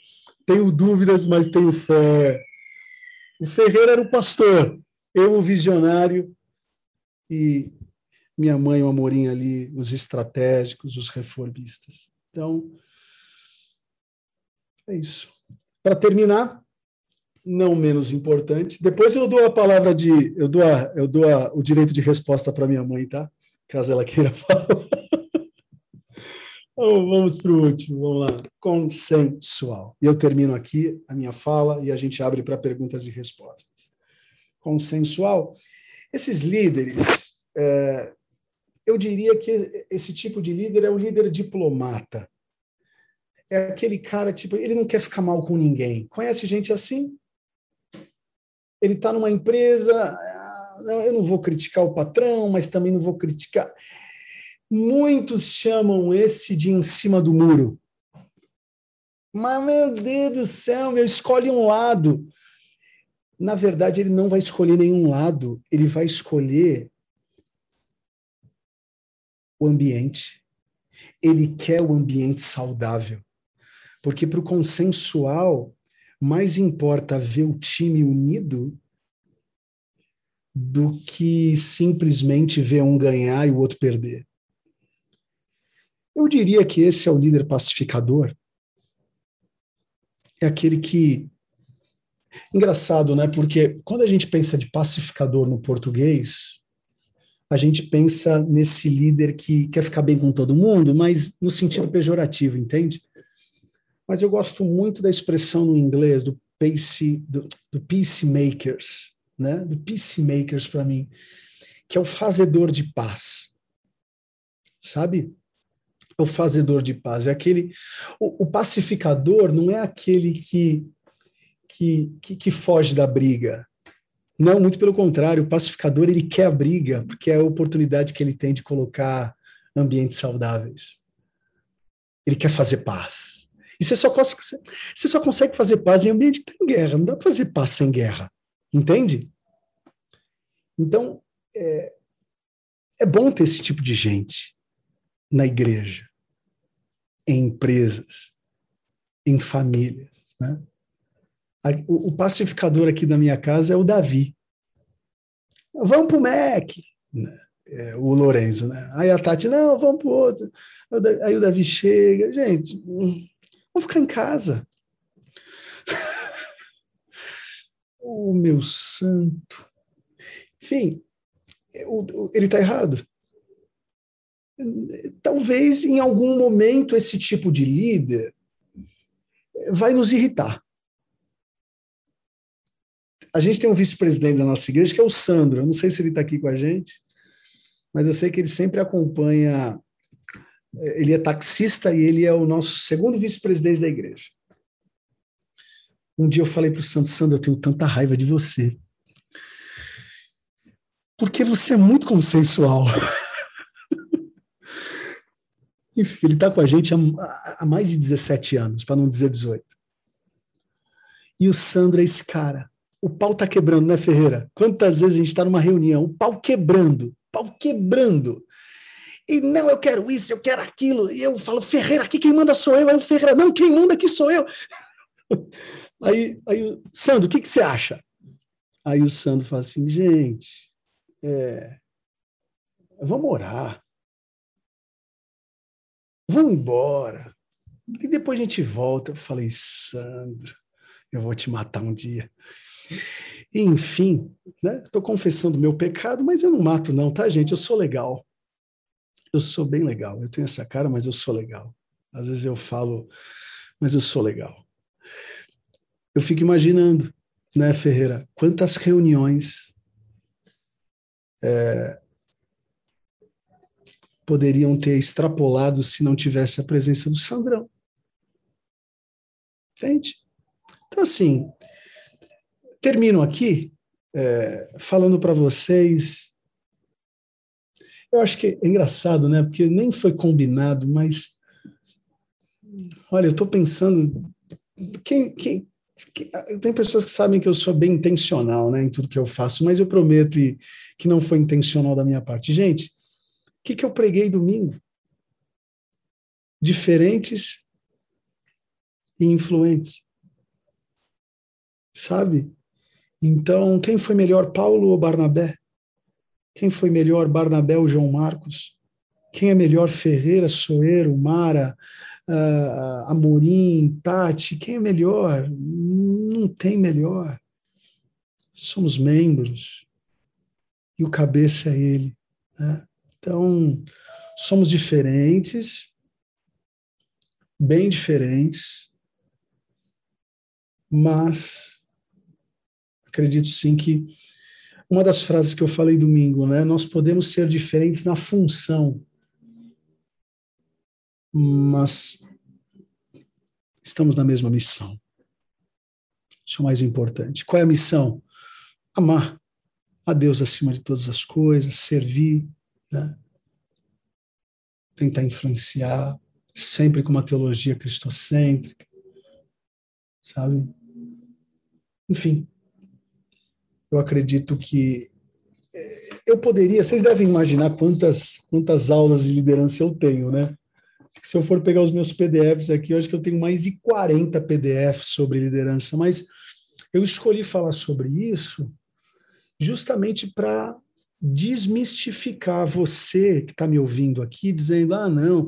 Tenho dúvidas, mas tenho fé. O Ferreira era o pastor, eu o visionário e minha mãe, o Amorim ali, os estratégicos, os reformistas. Então, é isso. Para terminar, não menos importante. Depois eu dou a palavra de, eu dou, a, eu dou a, o direito de resposta para minha mãe, tá? Caso ela queira falar. então, vamos para o último, vamos lá. Consensual. Eu termino aqui a minha fala e a gente abre para perguntas e respostas. Consensual. Esses líderes, é, eu diria que esse tipo de líder é o líder diplomata. É aquele cara, tipo, ele não quer ficar mal com ninguém. Conhece gente assim? Ele está numa empresa, eu não vou criticar o patrão, mas também não vou criticar. Muitos chamam esse de em cima do muro. Mas, meu Deus do céu, meu, escolhe um lado. Na verdade, ele não vai escolher nenhum lado, ele vai escolher o ambiente. Ele quer o ambiente saudável. Porque para o consensual, mais importa ver o time unido do que simplesmente ver um ganhar e o outro perder. Eu diria que esse é o líder pacificador. É aquele que. Engraçado, né? Porque quando a gente pensa de pacificador no português, a gente pensa nesse líder que quer ficar bem com todo mundo, mas no sentido pejorativo, entende? Mas eu gosto muito da expressão no inglês do pace, do, do peacemakers, né? Do peacemakers para mim, que é o fazedor de paz. Sabe? É o fazedor de paz, é aquele o, o pacificador não é aquele que, que que, que foge da briga, não, muito pelo contrário, o pacificador ele quer a briga, porque é a oportunidade que ele tem de colocar ambientes saudáveis. Ele quer fazer paz. E você só, consegue, você só consegue fazer paz em ambiente que tem guerra. Não dá para fazer paz sem guerra. Entende? Então, é, é bom ter esse tipo de gente na igreja, em empresas, em famílias. Né? o, pacificador aqui da minha casa é o Davi. Vamos para o Mac, né? é, o Lorenzo, né? Aí a Tati, não, vamos para o outro. Aí o Davi chega, gente, hum, vamos ficar em casa. oh, meu santo. Enfim, ele está errado. Talvez em algum momento esse tipo de líder vai nos irritar a gente tem um vice-presidente da nossa igreja que é o Sandro. Eu não sei se ele está aqui com a gente, mas eu sei que ele sempre acompanha. Ele é taxista e ele é o nosso segundo vice-presidente da igreja. Um dia eu falei para o Sandro, Sandro, eu tenho tanta raiva de você. Porque você é muito consensual. Enfim, ele está com a gente há, há mais de 17 anos, para não dizer 18. E o Sandro é esse cara o pau tá quebrando, né, Ferreira? Quantas vezes a gente está numa reunião, o pau quebrando, pau quebrando. E não, eu quero isso, eu quero aquilo. E eu falo, Ferreira, aqui quem manda sou eu. Aí o Ferreira, não, quem manda aqui sou eu. Aí, aí Sandro, o que, que você acha? Aí o Sandro fala assim, gente, é, vamos orar. Vamos embora. E depois a gente volta. Eu falei, Sandro, eu vou te matar um dia. Enfim, né? Estou confessando meu pecado, mas eu não mato, não, tá, gente? Eu sou legal. Eu sou bem legal. Eu tenho essa cara, mas eu sou legal. Às vezes eu falo, mas eu sou legal. Eu fico imaginando, né, Ferreira, quantas reuniões é, poderiam ter extrapolado se não tivesse a presença do Sandrão. Entende? Então, assim, termino aqui é, falando para vocês. Eu acho que é engraçado, né? Porque nem foi combinado, mas olha, eu estou pensando. Quem, quem, quem, tem pessoas que sabem que eu sou bem intencional né, em tudo que eu faço, mas eu prometo que não foi intencional da minha parte. Gente, o que, que eu preguei domingo? Diferentes e influentes. Sabe? Então, quem foi melhor, Paulo ou Barnabé? Quem foi melhor, Barnabé ou João Marcos? Quem é melhor, Ferreira, Soeiro, Mara, uh, Amorim, Tati? Quem é melhor? Não tem melhor. Somos membros. E o cabeça é ele. Né? Então, somos diferentes, bem diferentes, mas acredito sim que uma das frases que eu falei domingo, né? Nós podemos ser diferentes na função, mas estamos na mesma missão. Isso é o mais importante. Qual é a missão? Amar. a Deus acima de todas as coisas, servir, né? tentar influenciar, sempre com uma teologia cristocêntrica, sabe? Enfim, eu acredito que eh, eu poderia, vocês devem imaginar quantas, quantas aulas de liderança eu tenho, né? Se eu for pegar os meus PDFs aqui, eu acho que eu tenho mais de 40 PDFs sobre liderança, mas eu escolhi falar sobre isso justamente para desmistificar você que está me ouvindo aqui, dizendo: ah, não,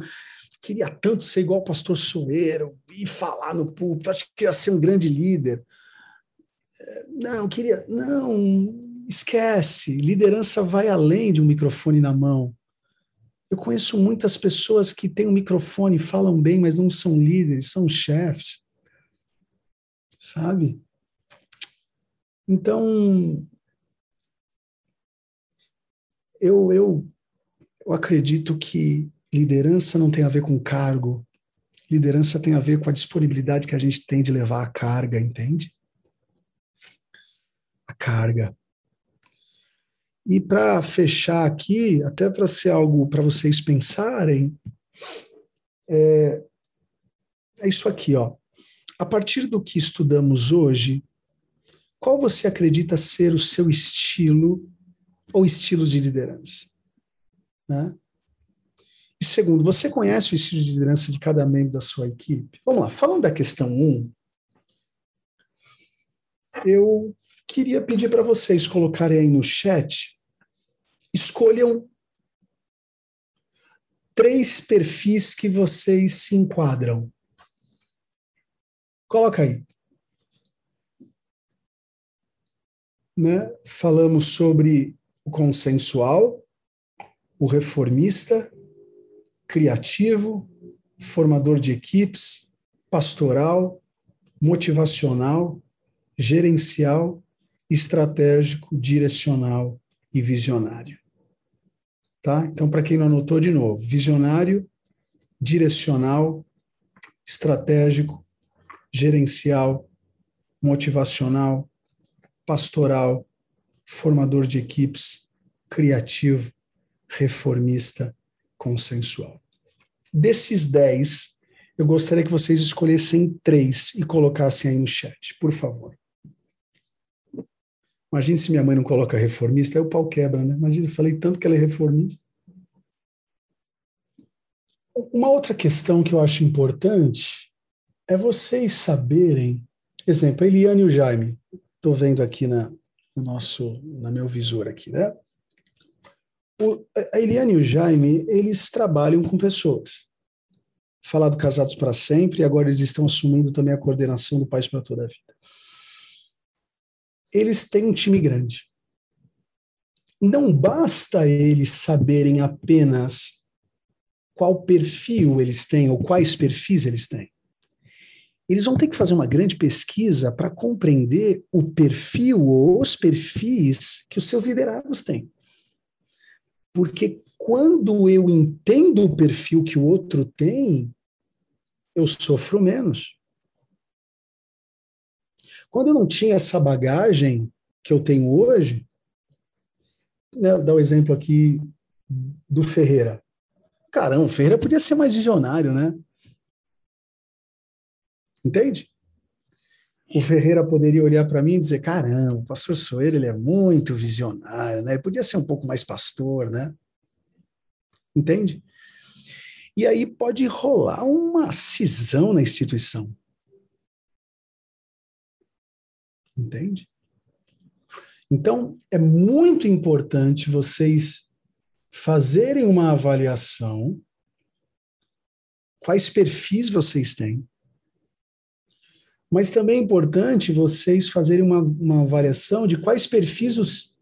queria tanto ser igual o pastor Soeiro e falar no púlpito, acho que ia ser um grande líder. Não, queria. Não, esquece. Liderança vai além de um microfone na mão. Eu conheço muitas pessoas que têm um microfone, falam bem, mas não são líderes, são chefes. Sabe? Então, eu, eu, eu acredito que liderança não tem a ver com cargo, liderança tem a ver com a disponibilidade que a gente tem de levar a carga, entende? Carga. E para fechar aqui, até para ser algo para vocês pensarem, é, é isso aqui, ó. A partir do que estudamos hoje, qual você acredita ser o seu estilo ou estilos de liderança. Né? E segundo, você conhece o estilo de liderança de cada membro da sua equipe? Vamos lá, falando da questão 1, um, eu queria pedir para vocês colocarem aí no chat, escolham três perfis que vocês se enquadram. Coloca aí. Né? Falamos sobre o consensual, o reformista, criativo, formador de equipes, pastoral, motivacional, gerencial, estratégico, direcional e visionário. Tá? Então, para quem não anotou de novo, visionário, direcional, estratégico, gerencial, motivacional, pastoral, formador de equipes, criativo, reformista, consensual. Desses dez, eu gostaria que vocês escolhessem três e colocassem aí no chat, por favor. Imagine se minha mãe não coloca reformista, aí o pau quebra, né? Imagina, eu falei tanto que ela é reformista. Uma outra questão que eu acho importante é vocês saberem, exemplo, a Eliane e o Jaime, estou vendo aqui na, no nosso, na meu visor aqui, né? O, a Eliane e o Jaime, eles trabalham com pessoas. Falado casados para sempre, e agora eles estão assumindo também a coordenação do Pais para toda a vida. Eles têm um time grande. Não basta eles saberem apenas qual perfil eles têm ou quais perfis eles têm eles vão ter que fazer uma grande pesquisa para compreender o perfil ou os perfis que os seus liderados têm. Porque quando eu entendo o perfil que o outro tem, eu sofro menos. Quando eu não tinha essa bagagem que eu tenho hoje, né, dar o um exemplo aqui do Ferreira. Caramba, o Ferreira podia ser mais visionário, né? Entende? O Ferreira poderia olhar para mim e dizer: caramba, o pastor Soeiro ele é muito visionário, né? Ele podia ser um pouco mais pastor, né? Entende? E aí pode rolar uma cisão na instituição. Entende? Então, é muito importante vocês fazerem uma avaliação, quais perfis vocês têm, mas também é importante vocês fazerem uma, uma avaliação de quais perfis os,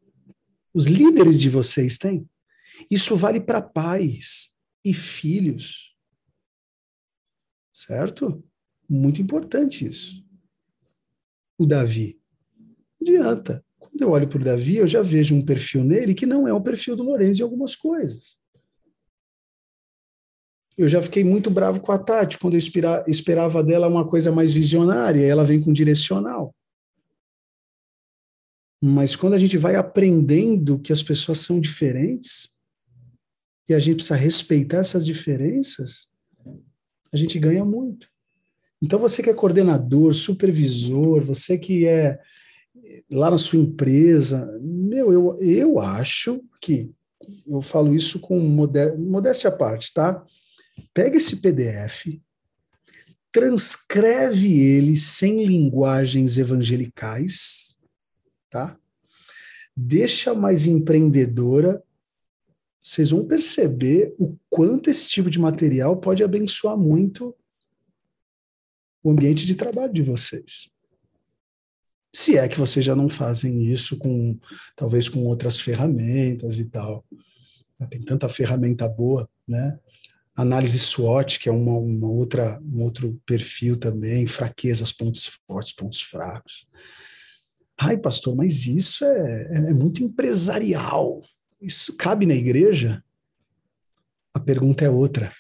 os líderes de vocês têm. Isso vale para pais e filhos. Certo? Muito importante isso. O Davi. Adianta. Quando eu olho para o Davi, eu já vejo um perfil nele que não é o perfil do Lourenço em algumas coisas eu já fiquei muito bravo com a Tati, quando eu espera, esperava dela uma coisa mais visionária, ela vem com direcional. Mas quando a gente vai aprendendo que as pessoas são diferentes, e a gente precisa respeitar essas diferenças, a gente ganha muito. Então, você que é coordenador, supervisor, você que é lá na sua empresa, meu, eu, eu acho que, eu falo isso com modéstia à parte, tá? Pega esse PDF, transcreve ele sem linguagens evangelicais, tá? Deixa mais empreendedora. Vocês vão perceber o quanto esse tipo de material pode abençoar muito o ambiente de trabalho de vocês. Se é que vocês já não fazem isso com, talvez com outras ferramentas e tal. Tem tanta ferramenta boa, né? Análise SWOT, que é uma, uma outra, um outro perfil também, fraquezas, pontos fortes, pontos fracos. Ai, pastor, mas isso é, é muito empresarial. Isso cabe na igreja? A pergunta é outra.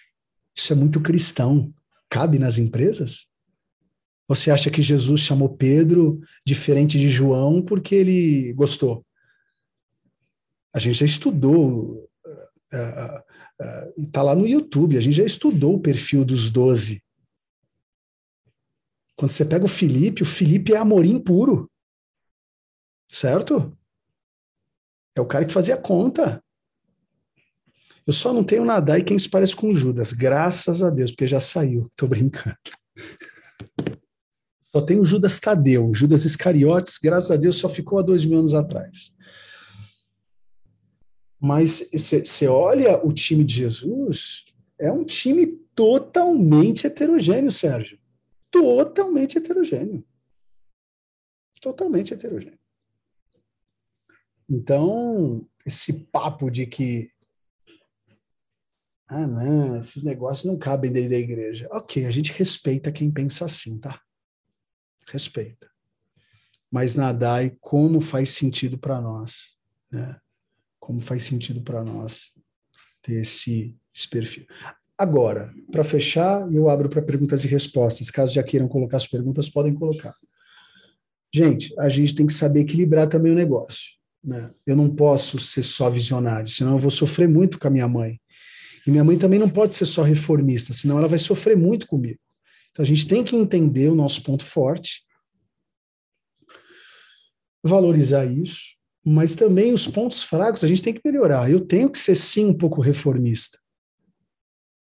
Isso é muito cristão. Cabe nas empresas? Você acha que Jesus chamou Pedro diferente de João porque ele gostou? A gente já estudou, uh, uh, uh, está lá no YouTube, a gente já estudou o perfil dos doze. Quando você pega o Felipe, o Felipe é amorim puro. Certo? É o cara que fazia conta. Eu só não tenho nada e quem se parece com Judas, graças a Deus, porque já saiu. Tô brincando. Só tem o Judas Tadeu, Judas Iscariotes, graças a Deus, só ficou há dois mil anos atrás. Mas você olha o time de Jesus, é um time totalmente heterogêneo, Sérgio. Totalmente heterogêneo. Totalmente heterogêneo. Então, esse papo de que ah, não, esses negócios não cabem dentro da igreja. Ok, a gente respeita quem pensa assim, tá? Respeita. Mas nadai como faz sentido para nós, né? Como faz sentido para nós ter esse, esse perfil. Agora, para fechar, eu abro para perguntas e respostas. Caso já queiram colocar as perguntas, podem colocar. Gente, a gente tem que saber equilibrar também o negócio. Né? Eu não posso ser só visionário, senão eu vou sofrer muito com a minha mãe. E minha mãe também não pode ser só reformista, senão ela vai sofrer muito comigo. Então a gente tem que entender o nosso ponto forte, valorizar isso, mas também os pontos fracos a gente tem que melhorar. Eu tenho que ser sim um pouco reformista.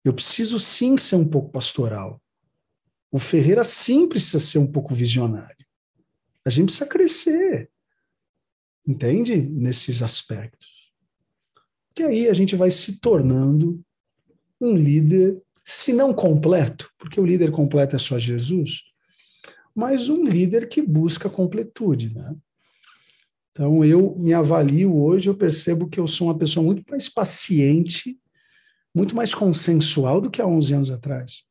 Eu preciso sim ser um pouco pastoral. O Ferreira sim precisa ser um pouco visionário. A gente precisa crescer. Entende? Nesses aspectos. Que aí a gente vai se tornando um líder se não completo, porque o líder completo é só Jesus, mas um líder que busca completude, né? Então eu me avalio hoje, eu percebo que eu sou uma pessoa muito mais paciente, muito mais consensual do que há 11 anos atrás.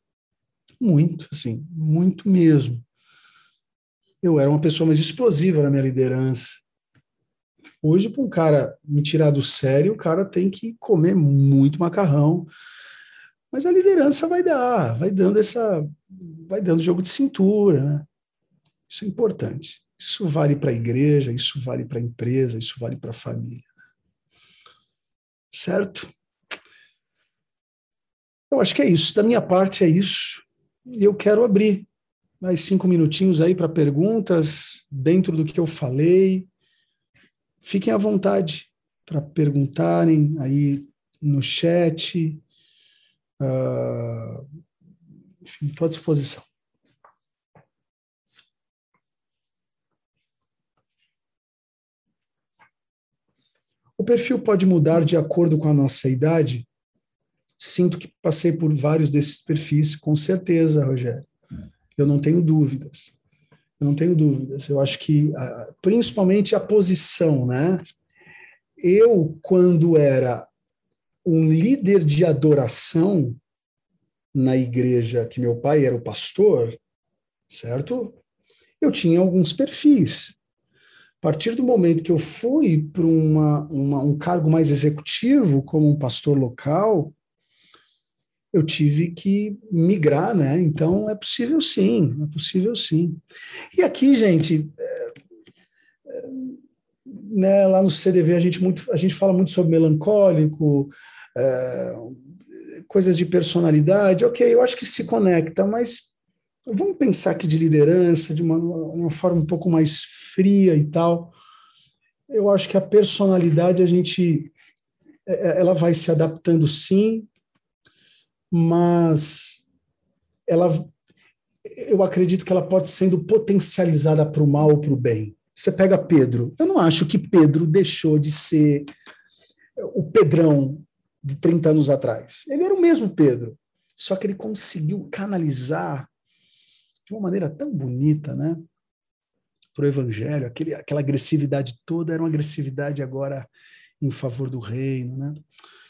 Muito, assim, muito mesmo. Eu era uma pessoa mais explosiva na minha liderança. Hoje, para um cara me tirar do sério, o cara tem que comer muito macarrão, mas a liderança vai dar, vai dando essa, vai dando jogo de cintura, né? Isso é importante. Isso vale para a igreja, isso vale para a empresa, isso vale para a família. Certo? Eu acho que é isso. Da minha parte é isso. E eu quero abrir mais cinco minutinhos aí para perguntas dentro do que eu falei. Fiquem à vontade para perguntarem aí no chat, Uh, enfim, estou à disposição. O perfil pode mudar de acordo com a nossa idade? Sinto que passei por vários desses perfis, com certeza, Rogério. Eu não tenho dúvidas. Eu não tenho dúvidas. Eu acho que, ah, principalmente a posição, né? Eu, quando era um líder de adoração na igreja que meu pai era o pastor, certo? Eu tinha alguns perfis. A partir do momento que eu fui para um cargo mais executivo, como um pastor local, eu tive que migrar, né? Então é possível sim, é possível sim. E aqui, gente, é, é, né, lá no CDV a gente, muito, a gente fala muito sobre melancólico, é, coisas de personalidade. Ok, eu acho que se conecta, mas vamos pensar aqui de liderança, de uma, uma forma um pouco mais fria e tal. Eu acho que a personalidade a gente é, é, ela vai se adaptando sim, mas ela eu acredito que ela pode sendo potencializada para o mal ou para o bem. Você pega Pedro. Eu não acho que Pedro deixou de ser o Pedrão de 30 anos atrás. Ele era o mesmo Pedro, só que ele conseguiu canalizar de uma maneira tão bonita, né? Para o evangelho, aquele, aquela agressividade toda era uma agressividade agora em favor do reino, né?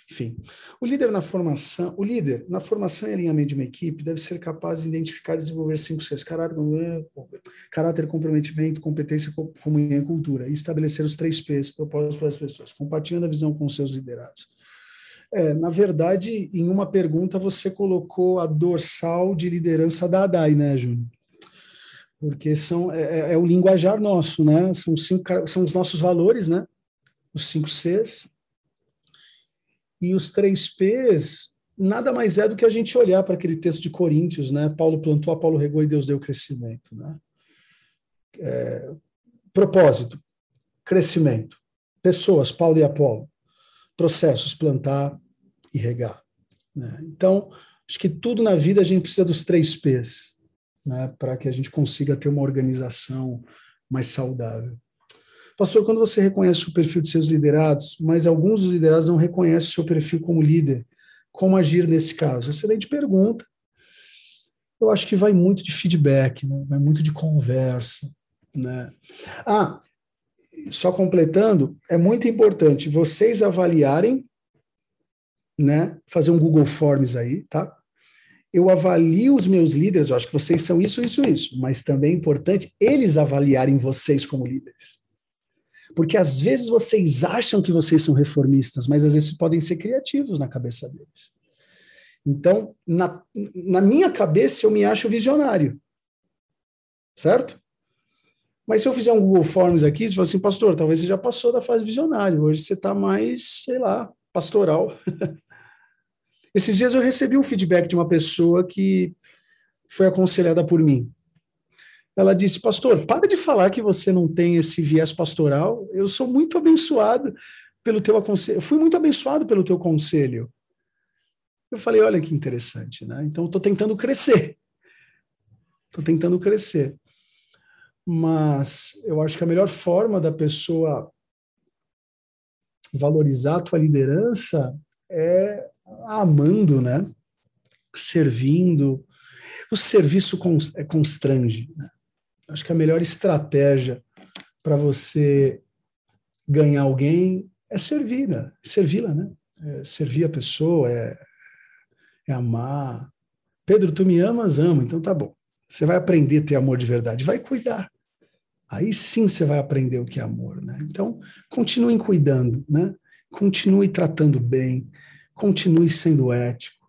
Enfim, o líder na formação, o líder na formação e alinhamento de uma equipe deve ser capaz de identificar e desenvolver cinco Cs: caráter, caráter, comprometimento, competência, comunhão e cultura, e estabelecer os três Ps, propósitos para as pessoas, compartilhando a visão com seus liderados. É, na verdade, em uma pergunta você colocou a dorsal de liderança da ADAI, né, Júnior? Porque são, é, é, é o linguajar nosso, né? São, cinco, são os nossos valores, né? Os cinco Cs, e os três P's nada mais é do que a gente olhar para aquele texto de Coríntios, né? Paulo plantou, Paulo regou e Deus deu crescimento, né? É, propósito, crescimento. Pessoas, Paulo e Apolo. Processos, plantar e regar. Né? Então, acho que tudo na vida a gente precisa dos três P's, né? Para que a gente consiga ter uma organização mais saudável. Pastor, quando você reconhece o perfil de seus liderados, mas alguns dos liderados não reconhecem o seu perfil como líder, como agir nesse caso? Excelente pergunta. Eu acho que vai muito de feedback, né? vai muito de conversa. Né? Ah, só completando, é muito importante vocês avaliarem, né? Fazer um Google Forms aí, tá? Eu avalio os meus líderes, eu acho que vocês são isso, isso, isso, mas também é importante eles avaliarem vocês como líderes. Porque às vezes vocês acham que vocês são reformistas, mas às vezes podem ser criativos na cabeça deles. Então, na, na minha cabeça, eu me acho visionário. Certo? Mas se eu fizer um Google Forms aqui, você fala assim, pastor, talvez você já passou da fase visionário, hoje você está mais, sei lá, pastoral. Esses dias eu recebi um feedback de uma pessoa que foi aconselhada por mim ela disse: Pastor, para de falar que você não tem esse viés pastoral. Eu sou muito abençoado pelo teu conselho. Fui muito abençoado pelo teu conselho. Eu falei: Olha que interessante, né? Então, estou tentando crescer. Estou tentando crescer. Mas eu acho que a melhor forma da pessoa valorizar a tua liderança é amando, né? Servindo. O serviço é constrange. Né? Acho que a melhor estratégia para você ganhar alguém é servir, né? servi-la, né? É servir a pessoa, é, é amar. Pedro, tu me amas? Amo, então tá bom. Você vai aprender a ter amor de verdade, vai cuidar. Aí sim você vai aprender o que é amor, né? Então, continue cuidando, né? Continue tratando bem, continue sendo ético,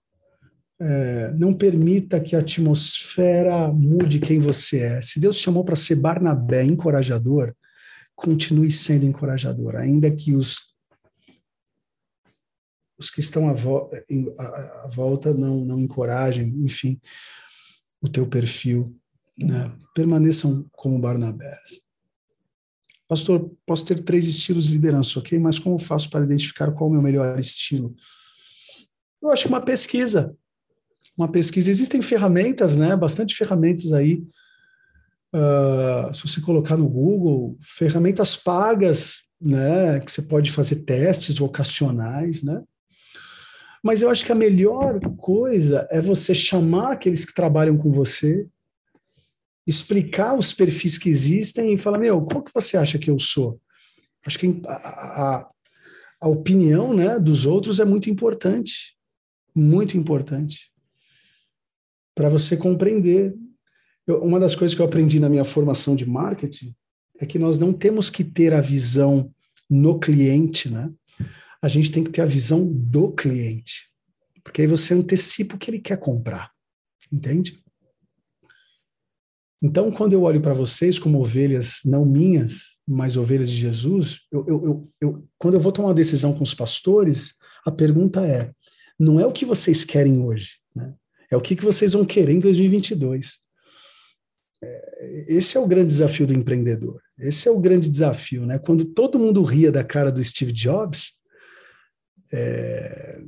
é, não permita que a atmosfera mude quem você é. Se Deus chamou para ser Barnabé, encorajador, continue sendo encorajador, ainda que os os que estão à, vo à, à volta não, não encorajem, enfim, o teu perfil, né? permaneçam como Barnabé. Pastor, posso ter três estilos de liderança, ok? Mas como faço para identificar qual é o meu melhor estilo? Eu acho que uma pesquisa uma pesquisa. Existem ferramentas, né? Bastante ferramentas aí. Uh, se você colocar no Google, ferramentas pagas, né? Que você pode fazer testes vocacionais, né? Mas eu acho que a melhor coisa é você chamar aqueles que trabalham com você, explicar os perfis que existem e falar, meu, qual que você acha que eu sou? Acho que a, a, a opinião né, dos outros é muito importante, muito importante para você compreender. Eu, uma das coisas que eu aprendi na minha formação de marketing é que nós não temos que ter a visão no cliente, né? A gente tem que ter a visão do cliente. Porque aí você antecipa o que ele quer comprar. Entende? Então, quando eu olho para vocês como ovelhas não minhas, mas ovelhas de Jesus, eu, eu, eu, quando eu vou tomar uma decisão com os pastores, a pergunta é: não é o que vocês querem hoje, né? é o que, vocês vão querer em 2022. É, esse é o grande desafio do empreendedor. Esse é o grande desafio, né? Quando todo mundo ria da cara do Steve Jobs, é,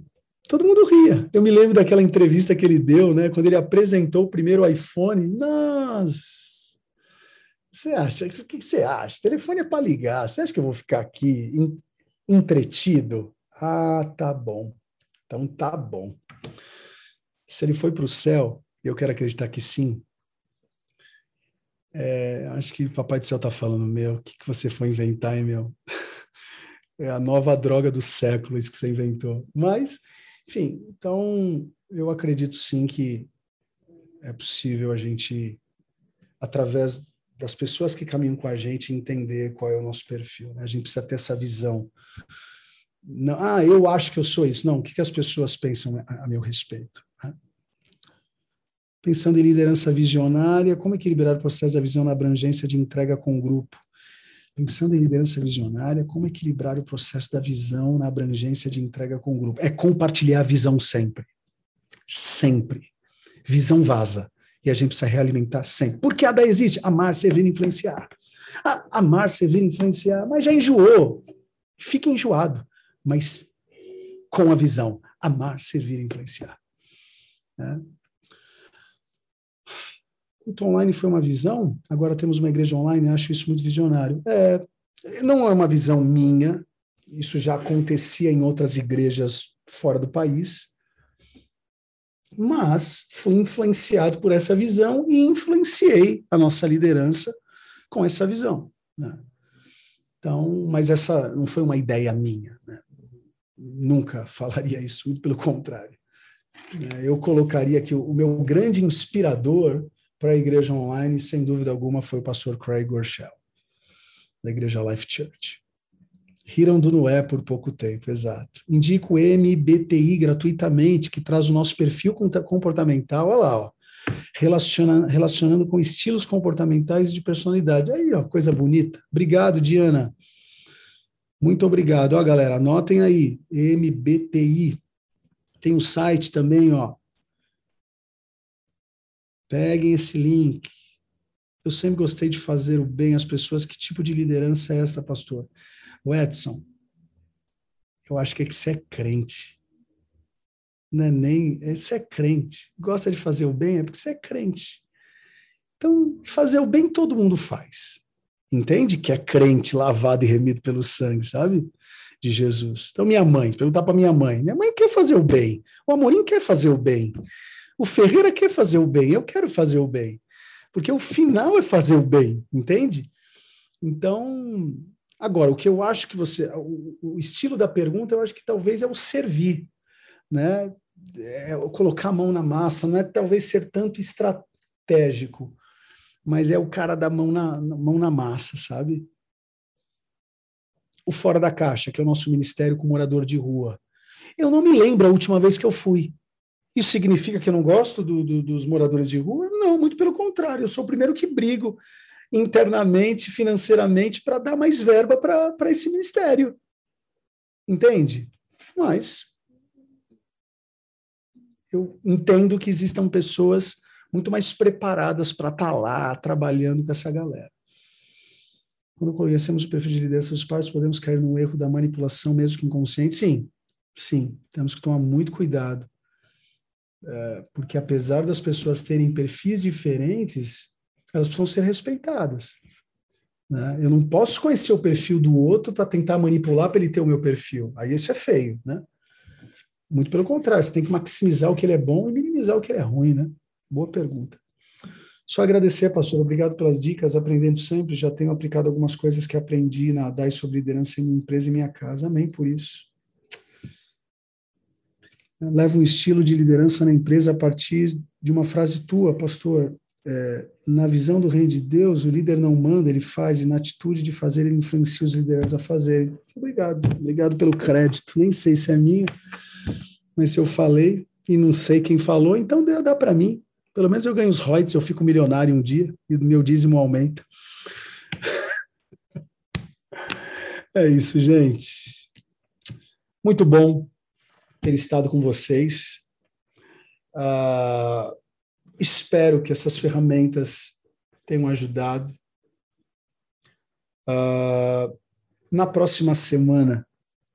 todo mundo ria. Eu me lembro daquela entrevista que ele deu, né? Quando ele apresentou o primeiro iPhone. Nossa! Você acha? O que você acha? O telefone é para ligar. Você acha que eu vou ficar aqui entretido? Ah, tá bom. Então tá bom. Se ele foi para o céu, eu quero acreditar que sim. É, acho que o Papai do Céu está falando, meu, o que, que você foi inventar, hein, meu? É a nova droga do século, isso que você inventou. Mas, enfim, então eu acredito sim que é possível a gente, através das pessoas que caminham com a gente, entender qual é o nosso perfil. Né? A gente precisa ter essa visão não, ah, eu acho que eu sou isso. Não, o que, que as pessoas pensam a, a meu respeito? Né? Pensando em liderança visionária, como equilibrar o processo da visão na abrangência de entrega com o grupo? Pensando em liderança visionária, como equilibrar o processo da visão na abrangência de entrega com o grupo? É compartilhar a visão sempre. Sempre. Visão vaza. E a gente precisa realimentar sempre. Porque a da existe. Amar, servir, influenciar. Ah, amar, servir, influenciar. Mas já enjoou. Fica enjoado mas com a visão: amar, servir influenciar. Né? O online foi uma visão, agora temos uma igreja online, acho isso muito visionário. É, não é uma visão minha, isso já acontecia em outras igrejas fora do país, mas fui influenciado por essa visão e influenciei a nossa liderança com essa visão. Né? Então, mas essa não foi uma ideia minha. Né? Nunca falaria isso, muito pelo contrário. É, eu colocaria que o meu grande inspirador para a igreja online, sem dúvida alguma, foi o pastor Craig Gorshell, da igreja Life Church. Riram do Noé por pouco tempo, exato. Indico o MBTI gratuitamente, que traz o nosso perfil comportamental, olha lá, ó, relaciona, relacionando com estilos comportamentais e de personalidade. Aí, ó, coisa bonita. Obrigado, Diana. Muito obrigado. Ó, galera, anotem aí, MBTI. Tem o site também, ó. Peguem esse link. Eu sempre gostei de fazer o bem às pessoas. Que tipo de liderança é esta, pastor? O Edson, eu acho que é que você é crente. Não é nem. Você é crente. Gosta de fazer o bem é porque você é crente. Então, fazer o bem todo mundo faz entende? Que é crente, lavado e remido pelo sangue, sabe? De Jesus. Então, minha mãe, perguntar para minha mãe, minha mãe quer fazer o bem, o Amorim quer fazer o bem, o Ferreira quer fazer o bem, eu quero fazer o bem, porque o final é fazer o bem, entende? Então, agora, o que eu acho que você, o, o estilo da pergunta, eu acho que talvez é o servir, né? É colocar a mão na massa, não é talvez ser tanto estratégico, mas é o cara da mão na, mão na massa, sabe? O Fora da Caixa, que é o nosso ministério com morador de rua. Eu não me lembro a última vez que eu fui. Isso significa que eu não gosto do, do, dos moradores de rua? Não, muito pelo contrário. Eu sou o primeiro que brigo internamente, financeiramente, para dar mais verba para esse ministério. Entende? Mas eu entendo que existam pessoas muito mais preparadas para estar tá lá trabalhando com essa galera. Quando conhecemos o perfil de liderança dos pais, podemos cair no erro da manipulação, mesmo que inconsciente? Sim, sim. Temos que tomar muito cuidado. É, porque apesar das pessoas terem perfis diferentes, elas precisam ser respeitadas. Né? Eu não posso conhecer o perfil do outro para tentar manipular para ele ter o meu perfil. Aí isso é feio, né? Muito pelo contrário, você tem que maximizar o que ele é bom e minimizar o que ele é ruim, né? Boa pergunta. Só agradecer, pastor. Obrigado pelas dicas. Aprendendo sempre. Já tenho aplicado algumas coisas que aprendi na DAI sobre liderança em minha empresa e minha casa. Amém por isso. Leva um estilo de liderança na empresa a partir de uma frase tua, pastor. É, na visão do reino de Deus, o líder não manda, ele faz, e na atitude de fazer, ele influencia os líderes a fazerem. Obrigado, obrigado pelo crédito. Nem sei se é minha, mas se eu falei e não sei quem falou, então dá, dá para mim Pelo menos eu ganho os royalties, eu fico milionário um dia e o meu dízimo aumenta. é isso, gente. Muito bom ter estado com vocês. Uh, espero que essas ferramentas tenham ajudado. Uh, na próxima semana,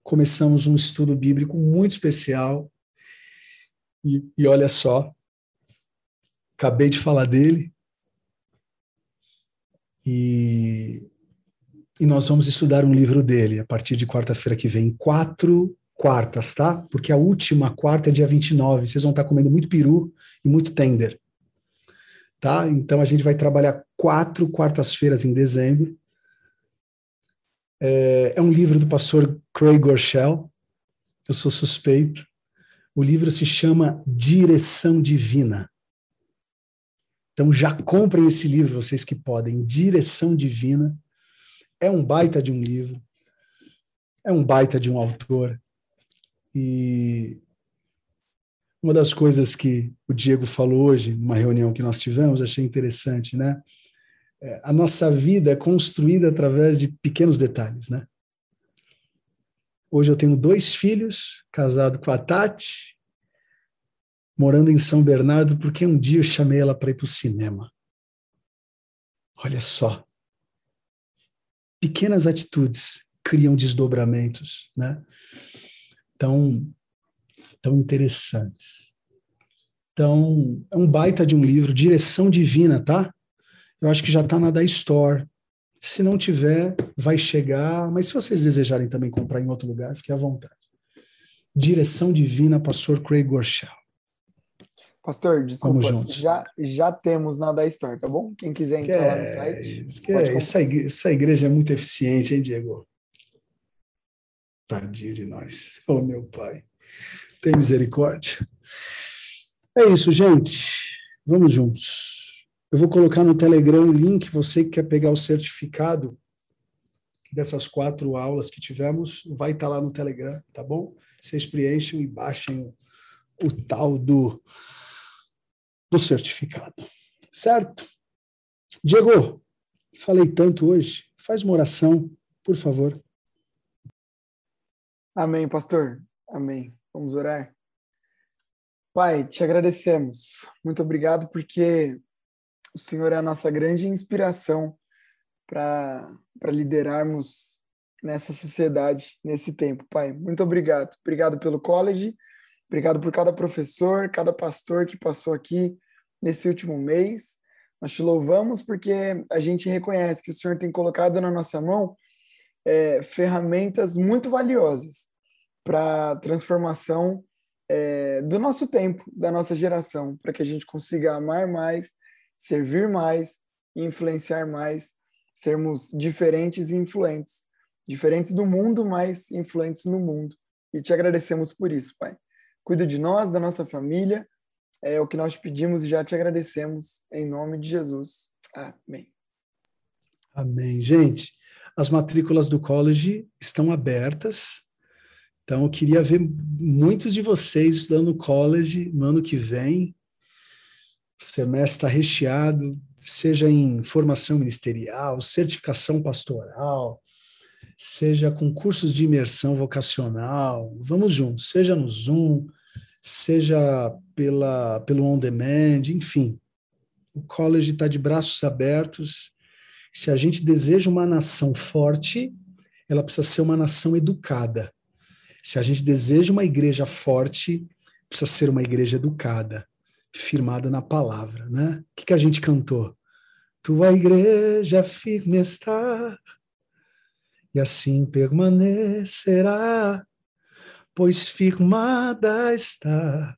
começamos um estudo bíblico muito especial. E, e olha só, acabei de falar dele. E, e nós vamos estudar um livro dele a partir de quarta-feira que vem, quatro quartas, tá? Porque a última quarta é dia 29. Vocês vão estar comendo muito peru e muito tender. Tá? Então a gente vai trabalhar quatro quartas-feiras em dezembro. É, é, um livro do pastor Craig Gorshell. Eu sou suspeito. O livro se chama Direção Divina. Então já comprem esse livro, vocês que podem. Direção Divina. É um baita de um livro. É um baita de um autor. E uma das coisas que o Diego falou hoje, numa reunião que nós tivemos, achei interessante, né? É, a nossa vida é construída através de pequenos detalhes, né? Hoje eu tenho dois filhos, casado com a Tati, morando em São Bernardo, porque um dia eu chamei ela para ir para o cinema. Olha só. Pequenas atitudes criam desdobramentos, né? tão, tão interessantes. Então, é um baita de um livro, Direção Divina, tá? Eu acho que já está na da Store. Se não tiver, vai chegar, mas se vocês desejarem também comprar em outro lugar, fique à vontade. Direção Divina, Pastor Craig Gorshall.
Pastor, desculpa, já, já temos na da Store, tá bom? Quem quiser entrar lá no site.
Que é, essa, igreja, essa igreja é muito eficiente, hein, Diego? Tadinho de nós. Oh, meu Pai. Tem misericórdia. É isso, gente. Vamos juntos. Eu vou colocar no Telegram o link. Você que quer pegar o certificado dessas quatro aulas que tivemos, vai estar lá no Telegram, tá bom? Vocês preenchem e baixem o tal do, do certificado. Certo? Diego, falei tanto hoje. Faz uma oração, por favor.
Amém, pastor. Amém. Vamos orar. Pai, te agradecemos. Muito obrigado porque o Senhor é a nossa grande inspiração para liderarmos nessa sociedade, nesse tempo. Pai, muito obrigado. Obrigado pelo college, obrigado por cada professor, cada pastor que passou aqui nesse último mês. Nós te louvamos porque a gente reconhece que o Senhor tem colocado na nossa mão é, ferramentas muito valiosas para transformação é, do nosso tempo, da nossa geração, para que a gente consiga amar mais, servir mais influenciar mais, sermos diferentes e influentes, diferentes do mundo, mas influentes no mundo. E te agradecemos por isso, Pai. Cuida de nós, da nossa família, é o que nós pedimos e já te agradecemos, em nome de Jesus. Amém.
Amém. Gente, as matrículas do college estão abertas. Então, eu queria ver muitos de vocês estudando college no ano que vem. O semestre está recheado, seja em formação ministerial, certificação pastoral, seja com cursos de imersão vocacional. Vamos juntos, seja no Zoom, seja pela, pelo on demand, enfim. O college está de braços abertos se a gente deseja uma nação forte, ela precisa ser uma nação educada. Se a gente deseja uma igreja forte, precisa ser uma igreja educada, firmada na palavra, né? O que, que a gente cantou? Tua igreja firme está, e assim permanecerá, pois firmada está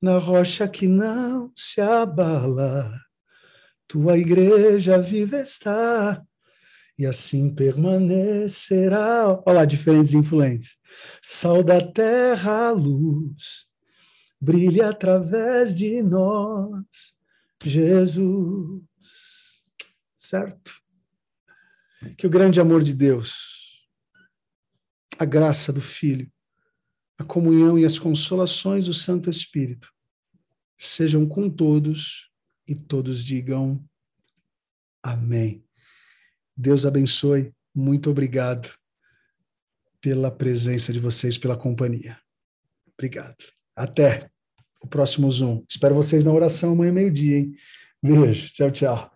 na rocha que não se abala tua igreja viva está, e assim permanecerá. Olha lá, diferentes influentes. Sal da terra, luz, brilha através de nós, Jesus. Certo? Que o grande amor de Deus, a graça do Filho, a comunhão e as consolações do Santo Espírito sejam com todos e todos digam amém. Deus abençoe. Muito obrigado pela presença de vocês, pela companhia. Obrigado. Até o próximo Zoom. Espero vocês na oração amanhã, meio-dia, hein? Beijo. Tchau, tchau.